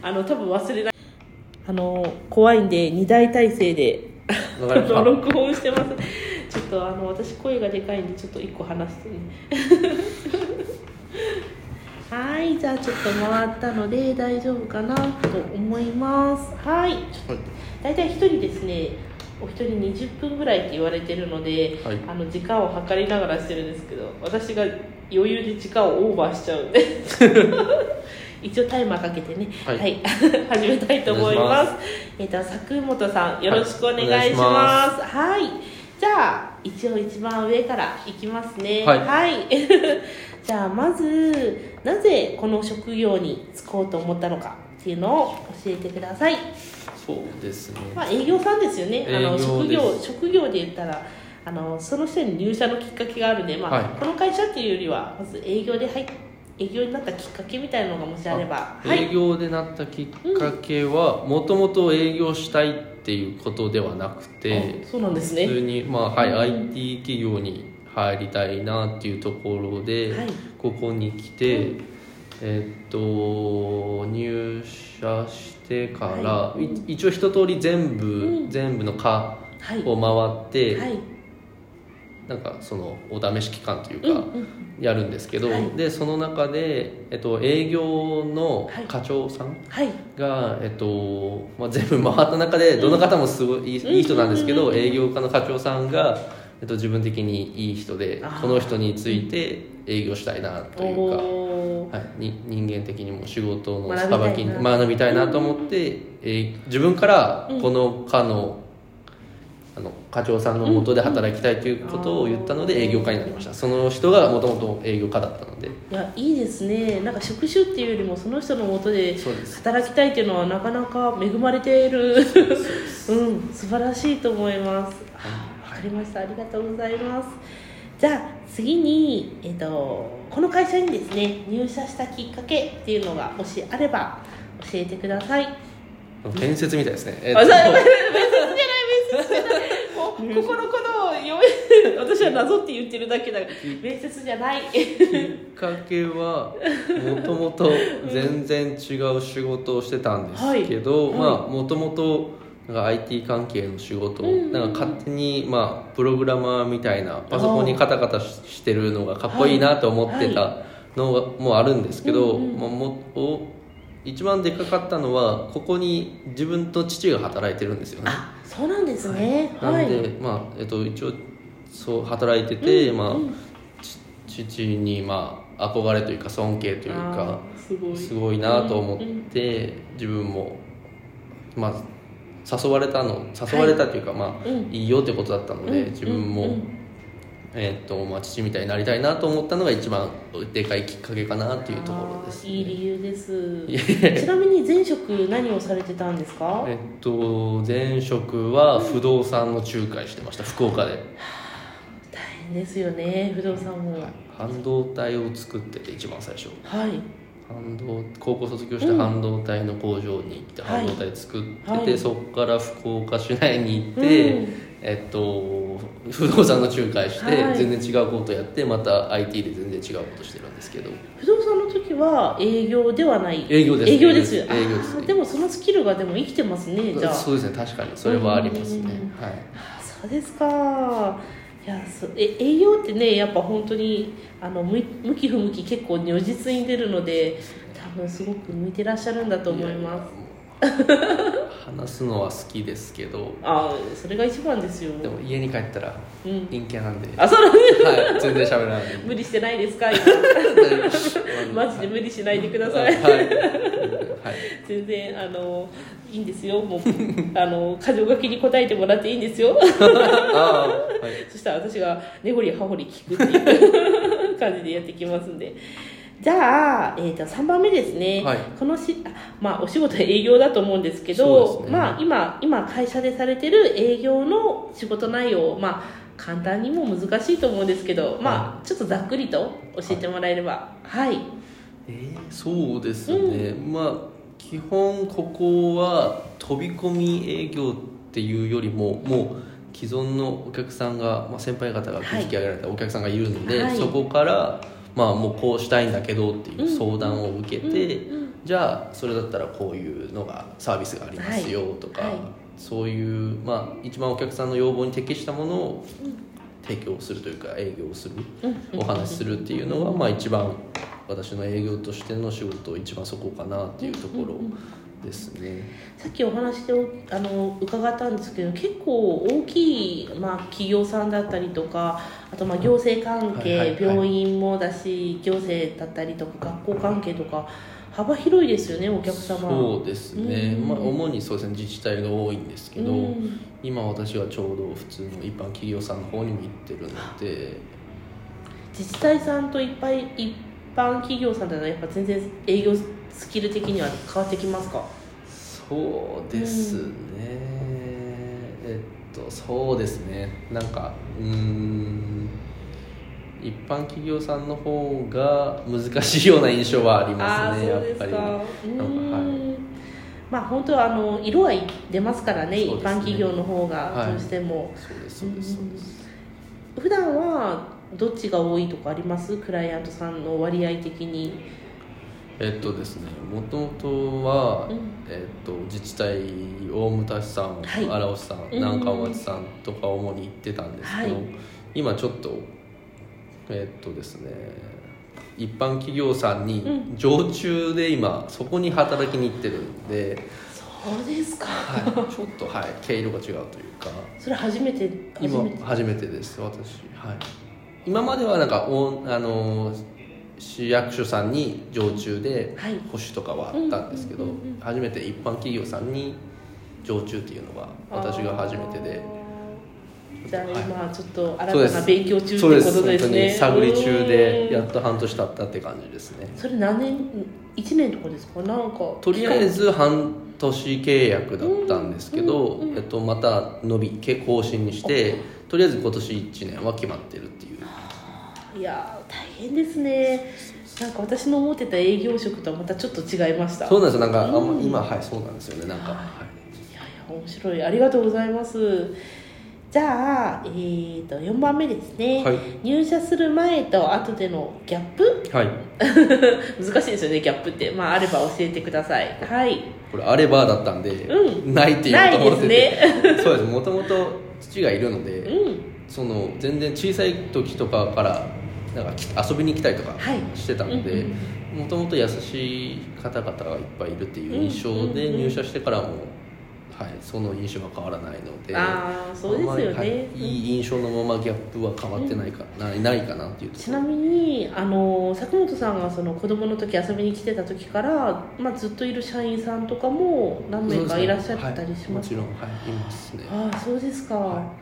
あの多分忘れない。あの怖いんで2大体制で録音してます。ちょっとあの私声がでかいんでちょっと1個話してねはいじゃあちょっと回ったので大丈夫かなと思います。はい。大体1人ですねお一人20分ぐらいって言われてるので、はい。あの時間を計りながらしてるんですけど私が余裕で時間をオーバーしちゃうんで。一応タイマーかけてねは、はい。い 始めたいと思います。えっ、と佐本さんよろしくお願いします,、はいじゃあ一応一番上からいきますね。はい。じゃあまずなぜこの職業に就こうと思ったのかっていうのを教えてください。そうですね。まあ、営業さんですよね、あの営業です。職業職業で言ったらあの、その人に入社のきっかけがあるんで、まあはい。この会社っていうよりは、まず営業で入っ営業になったきっかけみたいなのがもしあれば、はい、営業でなったきっかけはもともと営業したいっていうことではなくてあそうなんですね。普通に、まあはいうん IT 企業に入りたいなっていうところで、はい。ここに来て、えっと入社してから、はい。い一応一通り全部、うん。全部の課はい、を回って、はい、なんかそのお試し期間というか、うんうんやるんですけど、はい。でその中で、えっと、営業の課長さんはい、が、えっとまあ、全部回った中でどの方もすごいいい,、いい人なんですけど、うん営業課の課長さんが、えっと、自分的にいい人でこの人について営業したいなというか。はい、に人間的にも仕事のさばきに学びたいなと思って、えー自分からこの課の,、あの課長さんのもとで働きたいということを言ったので営業課になりました。その人がもともと営業課だったので。いやいいですね。なんか職種っていうよりもその人のもとで働きたいっていうのはなかなか恵まれている。うん素晴らしいと思います。あわかりました。ありがとうございます。じゃあ次に、えっとこの会社にですね入社したきっかけっていうのがもしあれば教えてください。面接みたいですね、えっあ、とじゃあ面接じゃない面接じゃないここのことを読め私は謎って言ってるだけだから面接じゃない。きっかけは もともと全然違う仕事をしてたんですけど、はい。まあもともとなんか IT 関係の仕事なんか勝手にまあプログラマーみたいなパソコンにカタカタししてるのがかっこいいなと思ってたのもあるんですけど、まあ、もお一番でかかったのはここに自分と父が働いてるんですよね。あそうなんですね。なはい。ので、まあえっと、一応そう働いてて、まあ父にまあ憧れというか尊敬というかすごい。すごいなと思って、自分もまあ誘われたの誘われたというか、まあうん。いいよってことだったので、うん。自分も、えっとまあ、父みたいになりたいなと思ったのが一番でかいきっかけかなっていうところです、あーいい理由です。いちなみに前職何をされてたんですか？えっと前職は不動産の仲介してました。福岡で。大変ですよね不動産も。半導体を作ってて一番最初。はい。半導高校卒業して半導体の工場に行ってはい。半導体作ってて、はい。そこから福岡市内に行って、うんえっと不動産の仲介して、はい。全然違うことやってまた IT で全然違うことしてるんですけど。不動産の時は営業ではない。営業です。営業です。営業です。でもそのスキルがでも生きてますねじゃあ。そうですね。確かに。それはありますね、うん。はい。あそうですか。いやそえ営業ってねやっぱ本当にあの向向き不向き結構如実に出るので多分すごく向いてらっしゃるんだと思います 話すのは好きですけどあそれが一番ですよ。でも家に帰ったらうん。陰キャなんで、あそうなんですはい、全然喋らない。無理してないですか？今。マジで無理しないでください。はい、はい、全然あのいいんですよ。もうあの箇条書きに答えてもらっていいんですよ。ああはい。そしたら私が根掘り葉掘り聞くっていう感じでやっていきますんでじゃあ、えー、と3番目ですね、はい。このし、あまあ、お仕事は営業だと思うんですけそどね。まあ、今今会社でされてる営業の仕事内容を、まあ、簡単にも難しいと思うんですけど、まあ、ちょっとざっくりと教えてもらえれば。はい、えーそうですね、まあ基本ここは飛び込み営業っていうよりももう既存のお客さんが、まあ、先輩方が築き上げられたお客さんがいるので、はい。そこから、まあ、もうこうしたいんだけどっていう相談を受けて、じゃあそれだったらこういうのがサービスがありますよとか、はい。はい。そういう、まあ、一番お客さんの要望に適したものを提供するというか営業する、お話しするっていうのが、まあ、一番私の営業としての仕事一番そこかなっていうところですね。さっきお話であの伺ったんですけど結構大きい、まあ、企業さんだったりとかあとまあ行政関係、はいはいはい。病院もだし行政だったりとか学校関係とか幅広いですよねお客様。そうですね、うん。まあ、主にそうですね自治体が多いんですけど、うん。今私はちょうど普通の一般企業さんの方にも行ってるので。自治体さんといっぱい一般企業さんだとやっぱ全然営業スキル的には変わってきますか？そうですね、えっとそうですね。なんかうーん。一般企業さんの方が難しいような印象はありますねやっぱり。はい。まあ本当はあの色は出ますからねね。般企業の方がはい。どうしても、そうですそうですそうです。普段はどっちが多いとかあります？クライアントさんの割合的にえっとですねもともとは、うん。えっと自治体大牟田市さん、はい。荒尾市さんうん。南川町さんとか主に行ってたんですけど、はい。今ちょっとえっとですね一般企業さんにう常駐で今そこに働きに行ってるんで、そうですか。はい、ちょっとはい。毛色が違うというか。それ初めて初今めて。初めてです。私はい。今まではなんかおあの市役所さんに常駐ではい。保守とかはあったんですけど、初めて一般企業さんに常駐っていうのが私が初めてで。じゃあはい今ちょっと新たな勉強中っうですことです。ね本当に探り中でやうん。っと半年経ったって感じですね。それ何年？1年とかですか？なんか。とりあえず半年契約だったんですけど、えっと、また伸び更新にしてとりあえず今年1年は決まってるっていういやー大変ですね。なんか私の思ってた営業職とはまたちょっと違いました。そうなんですよ。なんか、あんまうん今はいそうなんですよね。なんか、はい。はい。いやいや面白い。ありがとうございます。じゃあ、えー、と4番目ですね、はい。入社する前と後でのギャップ？はい。難しいですよねギャップって。まああれば教えてください。はい。これあればだったんで、うないって言おうと思っててない そうです。もともと父がいるので、うん。その全然小さい時とかからなんかき遊びに来たりとかはい。してたのうんでもともと優しい方々がいっぱいいるっていう印象で入社してからも、はい、その印象が変わらないのでああそうですよね、いい印象のままギャップは変わってないか、ないないかなっていうちなみにあの佐久本さんがその子供の時遊びに来てた時から、まあ、ずっといる社員さんとかも何名かいらっしゃったりしますはい、もちろんはいいますね。ああそうですか、は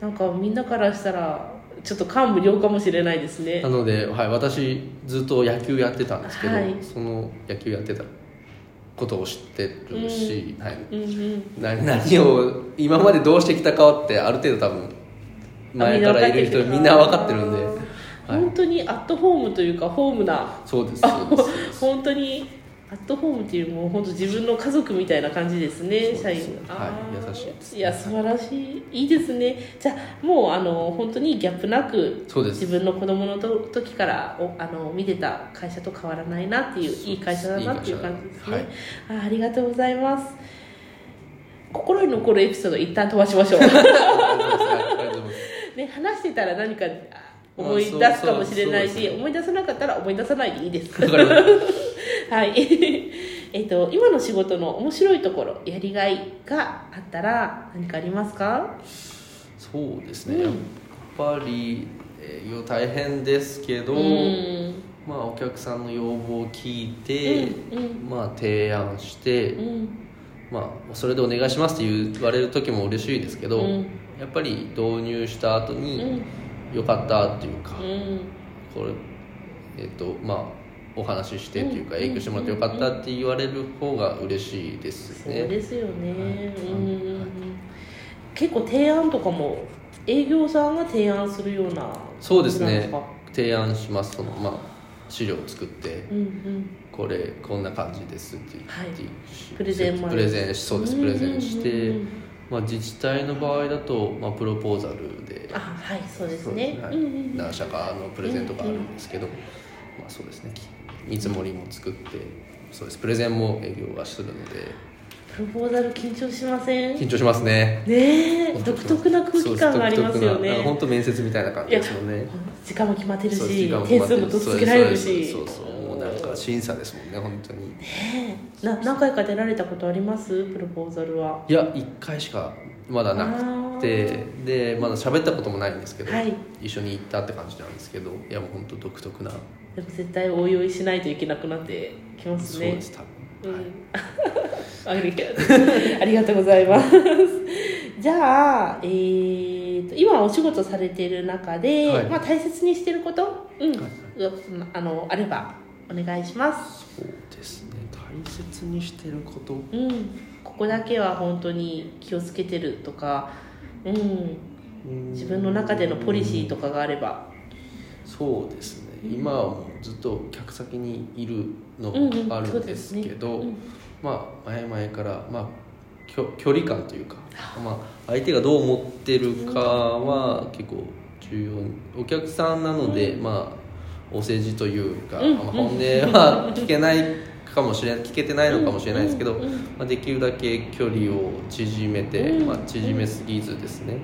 なんかみんなからしたらちょっと感無量かもしれないですね。なので、はい、私ずっと野球やってたんですけど、はい。その野球やってたことを知ってるし、はい、うんうん。な何を今までどうしてきたかってある程度多分前からいる人みんな分かってるんで、はい。本当にアットホームというかホームな。そうですそうです。本当にアットホームっていうもう本当自分の家族みたいな感じですね社員そうですはい優しいです。いや素晴らしい。いいですね。じゃあもうあの本当にギャップなくそうです。自分の子供のと時からおあの見てた会社と変わらないなっていういい会社だなっていう感じですね。いいあありがとうございます。心に残るエピソード一旦飛ばしましょう。ね話してたら何かあ思い出すかもしれないし思い出さなかったら思い出さないでいいです。はい。えっと今の仕事の面白いところやりがいがあったら何かありますか？そうですね、うん。やっぱり営業大変ですけど、うん。まあ、お客さんの要望を聞いて、うんまあ、提案して、うん。まあ、それでお願いしますって言われる時も嬉しいですけど、うん。やっぱり導入した後うにんよかったっていうか、うん。これえっ、とまあお話ししてっていうかうん。営業してもらってよかったって言われる方が嬉しいですそうね。ですよね、はい。うん結構提案とかも営業さんが提案するようなそうですね。提案します。そのまあ資料を作ってうんうん。これこんな感じですって言って、はい。プレゼンプレゼンしそうです。プレゼンして、まあ、自治体の場合だと、まあ、プロポーザルであはいそうですね。何社かのプレゼントがあるんですけど、まあ、そうですね。見積もりも作ってそうです。プレゼンも営業はするので。プロポーザル緊張しません？緊張しますね。ねえ。独特な空気感がありますよね。本当面接みたいな感じですもんね。時間も決まってるし点数もとっつけられるし。そうそうそなんか審査ですもんね本当に。ねえな何回か出られたことあります？プロポーザルは。いや1回しかまだなくてでまだ喋ったこともないんですけど、はい。一緒に行ったって感じなんですけどいやもう本当独特な、でも絶対応用しないといけなくなってきますね。そうです多分、はい。ありがありがとうございます。じゃあ、えー、と今お仕事されている中で、はい。まあ、大切にしていること、うん。はい。あのあればお願いします。そうですね。大切にしてること。うん、ここだけは本当に気をつけてるとか、うん、自分の中でのポリシーとかがあれば。そうですね。今はもうずっと客先にいるのうんうん。があるんですけど、そうですね。まあ前々から、まあ、距離感というか、まあ、相手がどう思ってるかは結構重要に。お客さんなので、まあお世辞というか、うん。まあ、本音は聞けないかもしれない聞けてないのかもしれないですけど、まあ、できるだけ距離を縮めて、うん。まあ、縮めすぎずですね、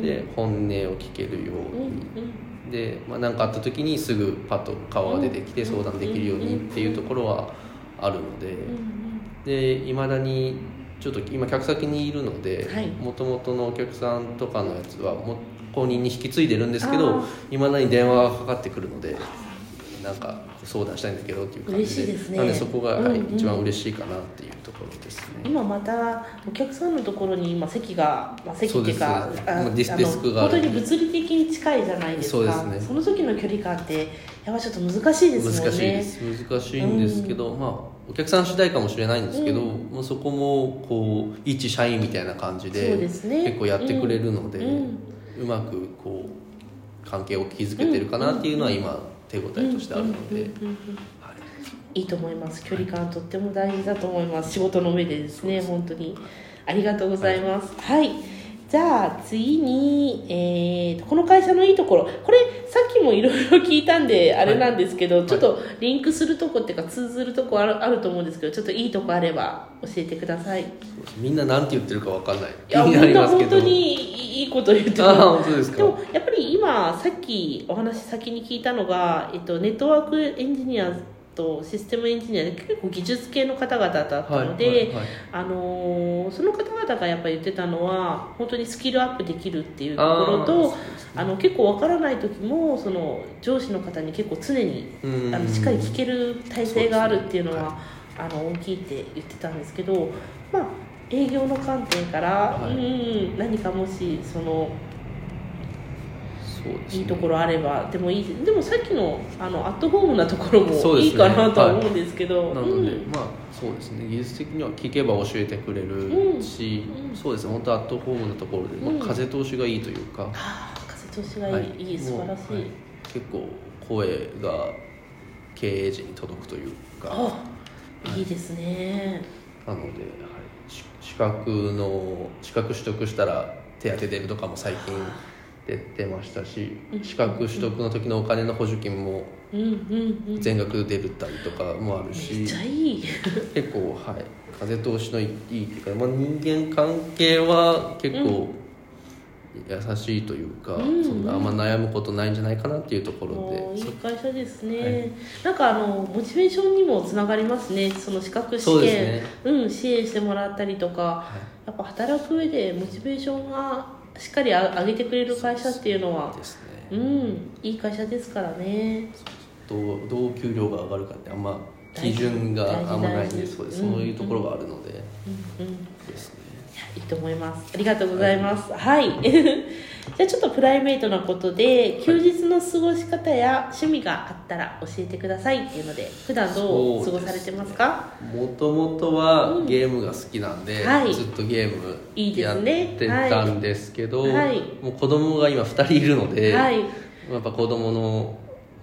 で本音を聞けるように。で何、まあ、かあった時にすぐパッと顔が出てきて相談できるようにっていうところはあるのででいまだにちょっと今客先にいるのではい。もともとのお客さんとかのやつはもう公認に引き継いでるんですけあどー。いまだに電話がかかってくるのでなんか相談したいんだけどっていう感じで嬉しいですね。なんでそこが、はいうんうん。一番嬉しいかなっていうところですね。今またお客さんのところに今席が、まあ、席っていうかそうです。あまあディスクが本当に物理的に近いじゃないですか。そうですね。その時の距離感ってやっぱちょっと難しいですもんね。難しいです。難しいんですけど、まあお客さん次第かもしれないんですけど、うん。もうそこもこう一社員みたいな感じでですね。結構やってくれるので、うんうまくこう関係を築けてるかなっていうのは今手応えとしてあるので、いいと思います距離感とっても大事だと思います仕事の上でですね本当にありがとうございますはい、じゃあ次に、えーこの会社のいいところこれさっきもいろいろ聞いたんであれなんですけど、ちょっとリンクするとこっていうか通ずるとこあるあると思うんですけどちょっといいとこあれば教えてくださいみんななんて言ってるかわかんない気やみんな本当にいいこと言ってる。ああ本当ですか？でもやっぱり今さっきお話先に聞いたのが、えっと、ネットワークエンジニアとシステムエンジニアで結構技術系の方々だったので、はいはいはい。あのーその方々がやっぱり言ってたのは本当にスキルアップできるっていうところとあの結構わからない時もその上司の方に結構常にうん。あのしっかり聞ける体制があるっていうのはそうあの大きいって言ってたんですけど、まあ、営業の観点から、はい。うん何かもしそのそうですね。いいところあればでもいい。でもさっきのあのアットホームなところもいいかなとは思うんですけど、なので、うん。まあそうですね。技術的には聞けば教えてくれるし、うん。そうですね。本当アットホームなところで、まあうん風通しがいいというか、ああ風通しがいい、はい。い、い素晴らしい、はい。結構声が経営陣に届くというか。あいいですね。なので、格の資格取得したら手当出るとかも最近出てましたしうん。資格取得の時のお金の補助金も全額出るたりとかもあるし結構はい。風通しのいいっていうか、まあ、人間関係は結構優しいというか、うんそんなあんま悩むことないんじゃないかなっていうところもういいで、会社ですね、はい。なんかあのモチベーションにもつながりますね。その資格試そうね。うん支援してもらったりとか。はい。やっぱ働く上でモチベーションがしっかりあ上げてくれる会社っていうのはですうね、んいい会社ですからね。どうどう給料が上がるかってあんま基準があんまないんでそういうところがあるので、うんうん。ですねいいと思います。ありがとうございます。はい、じゃあちょっとプライベートなことで休日の過ごし方や趣味があったら教えてください。っていうので普段どう過ごされてますか？もともとはゲームが好きなんで、はい。ずっとゲームやってたんですけど、はい。もう子供が今2人いるので、はい。やっぱ子供の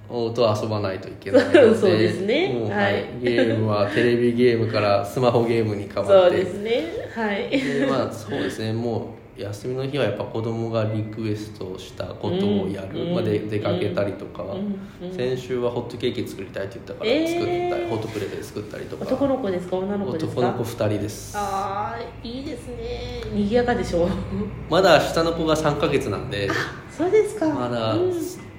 と遊ばないといけない。の でそうですね。もうはい。はい、ゲームはテレビゲームからスマホゲームに変わってそうですねはいでまあそうですね。もう休みの日はやっぱ子供がリクエストしたことをやる、うんまあ、で出かけたりとか、うん。うん。先週はホットケーキ作りたいって言ったからえー。作ったり、ホットプレートで作ったりとか。男の子ですか？女の子ですか？男の子2人です。ああいいですね。賑やかでしょ。う まだ下の子が3ヶ月なんで。そうですか。まだうん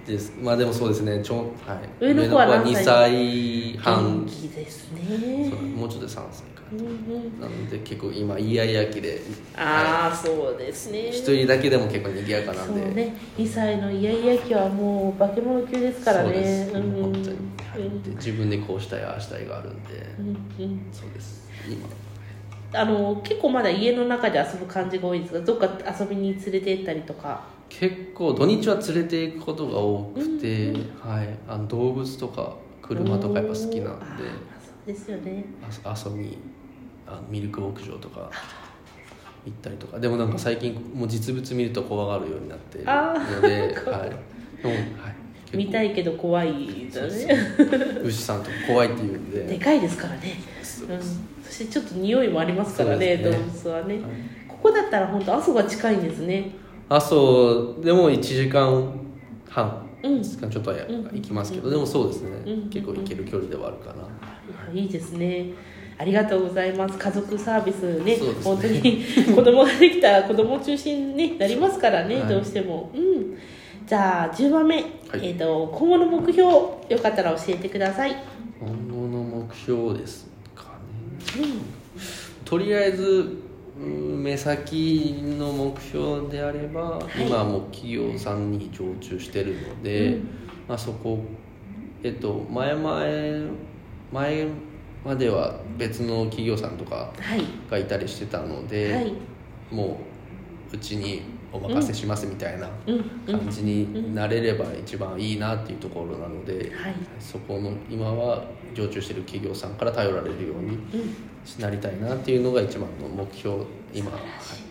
です、まあでもそうですね。ちょ、はい、上の子は何2歳歳半。ですね。もうちょっとで3歳か。うんうん。なので結構今イヤイヤ期でああそうですね。一人だけでも結構賑やかなんで。そうね。2歳のイヤイヤ期はもう化け物級ですからそうでねす、うん。うん本当に、はい。で自分でこうしたいああしたいがあるんで、うんうん。そうです。今。あの結構まだ家の中で遊ぶ感じが多いですがどっか遊びに連れて行ったりとか結構土日は連れて行くことが多くて、はい、あの動物とか車とかやっぱ好きなんでそうですよね。あ遊びあのミルク牧場とか行ったりとか。でもなんか最近もう実物見ると怖がるようになっているあので、はい。でもはい、見たいけど怖いだね。牛さんとか怖いって言うんで。でかいですからね、そう。うん、そしてちょっと匂いもありますからねそうです動物はね、はい。ここだったら本当阿蘇が近いんですね阿蘇でも1時間半うん。ちょっと行きますけどでもそうですね。うん。結構行ける距離ではあるかな。いいですね。ありがとうございます。家族サービスねね。本当に 子供ができたら子供中心になりますからね、はい。どうしても。うん。じゃあ10番目、はい。えー、と今後の目標よかったら教えてください。今後の目標ですかね、とりあえずうん目先の目標であれば、い。今はもう企業さんに常駐してるので、うん。まあ、そこえっと前々前までは別の企業さんとかはい。がいたりしてたので、はい。もううちにお任せしますみたいな感じになれれば一番いいなっていうところなので、はい。そこの今は常駐してる企業さんから頼られるようにうんなりたいなっていうのが一番の目標今はい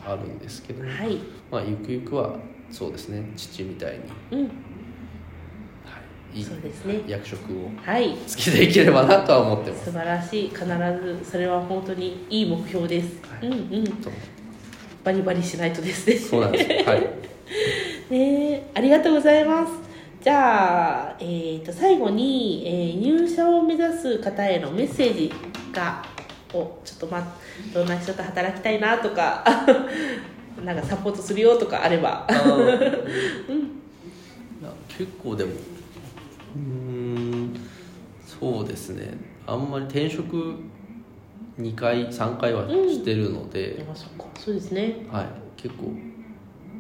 あるんですけど、はい。まあ、ゆくゆくはそうですね父みたいに、うん。はい、いいそうですね。役職をはい。好きでいければなとは思ってます。素晴らしい。必ずそれは本当にいい目標です、はい。うんうん。とバリバリしないとです。ねそうなんです。よはい。ねえありがとうございます。じゃあ、えー、と最後に、えー入社を目指す方へのメッセージがをちょっとまあどんな人と働きたいなとか なんかサポートするよとかあれば。あーいや結構でもうーんそうですね。あんまり転職2回3回はしてるので、でもそうですね。はい。結構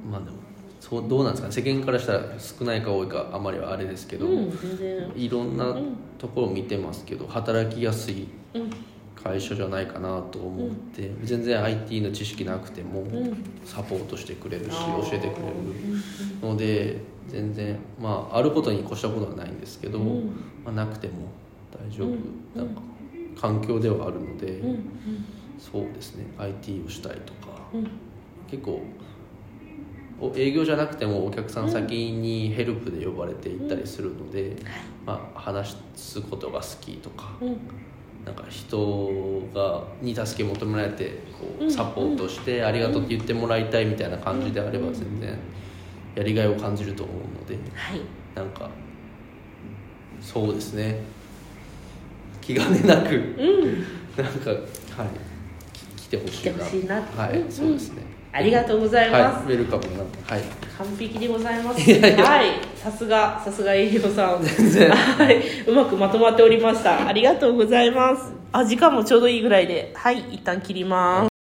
まあでもそうどうなんですかね。世間からしたら少ないか多いかあまりはあれですけど、うん全然。いろんなところを見てますけど働きやすい。うん会社じゃないかなと思って、全然 IT の知識なくてもん。サポートしてくれるし、あー。教えてくれるので全然まああることに越したことはないんですけど、うん。まあ、なくても大丈夫、うん。なんか環境ではあるので、うん。そうですね。IT をしたいとか。うん。結構お営業じゃなくてもお客さん先にヘルプで呼ばれて行ったりするので、まあ、話すことが好きとか。うんなんか人がに助け求められてこうサポートしてありがとうって言ってもらいたいみたいな感じであれば全然やりがいを感じると思うのではい。なんかそうですね。気兼ねなくうん。なんかはい。き来てほしいな。はいうん。そうですねありがとうございます、はいウェルカムなはい完璧でございます。はい、さすが、さすが営業さん。はい、うまくまとまっておりました。ありがとうございます。あ、時間もちょうどいいぐらいで、はい、一旦切ります。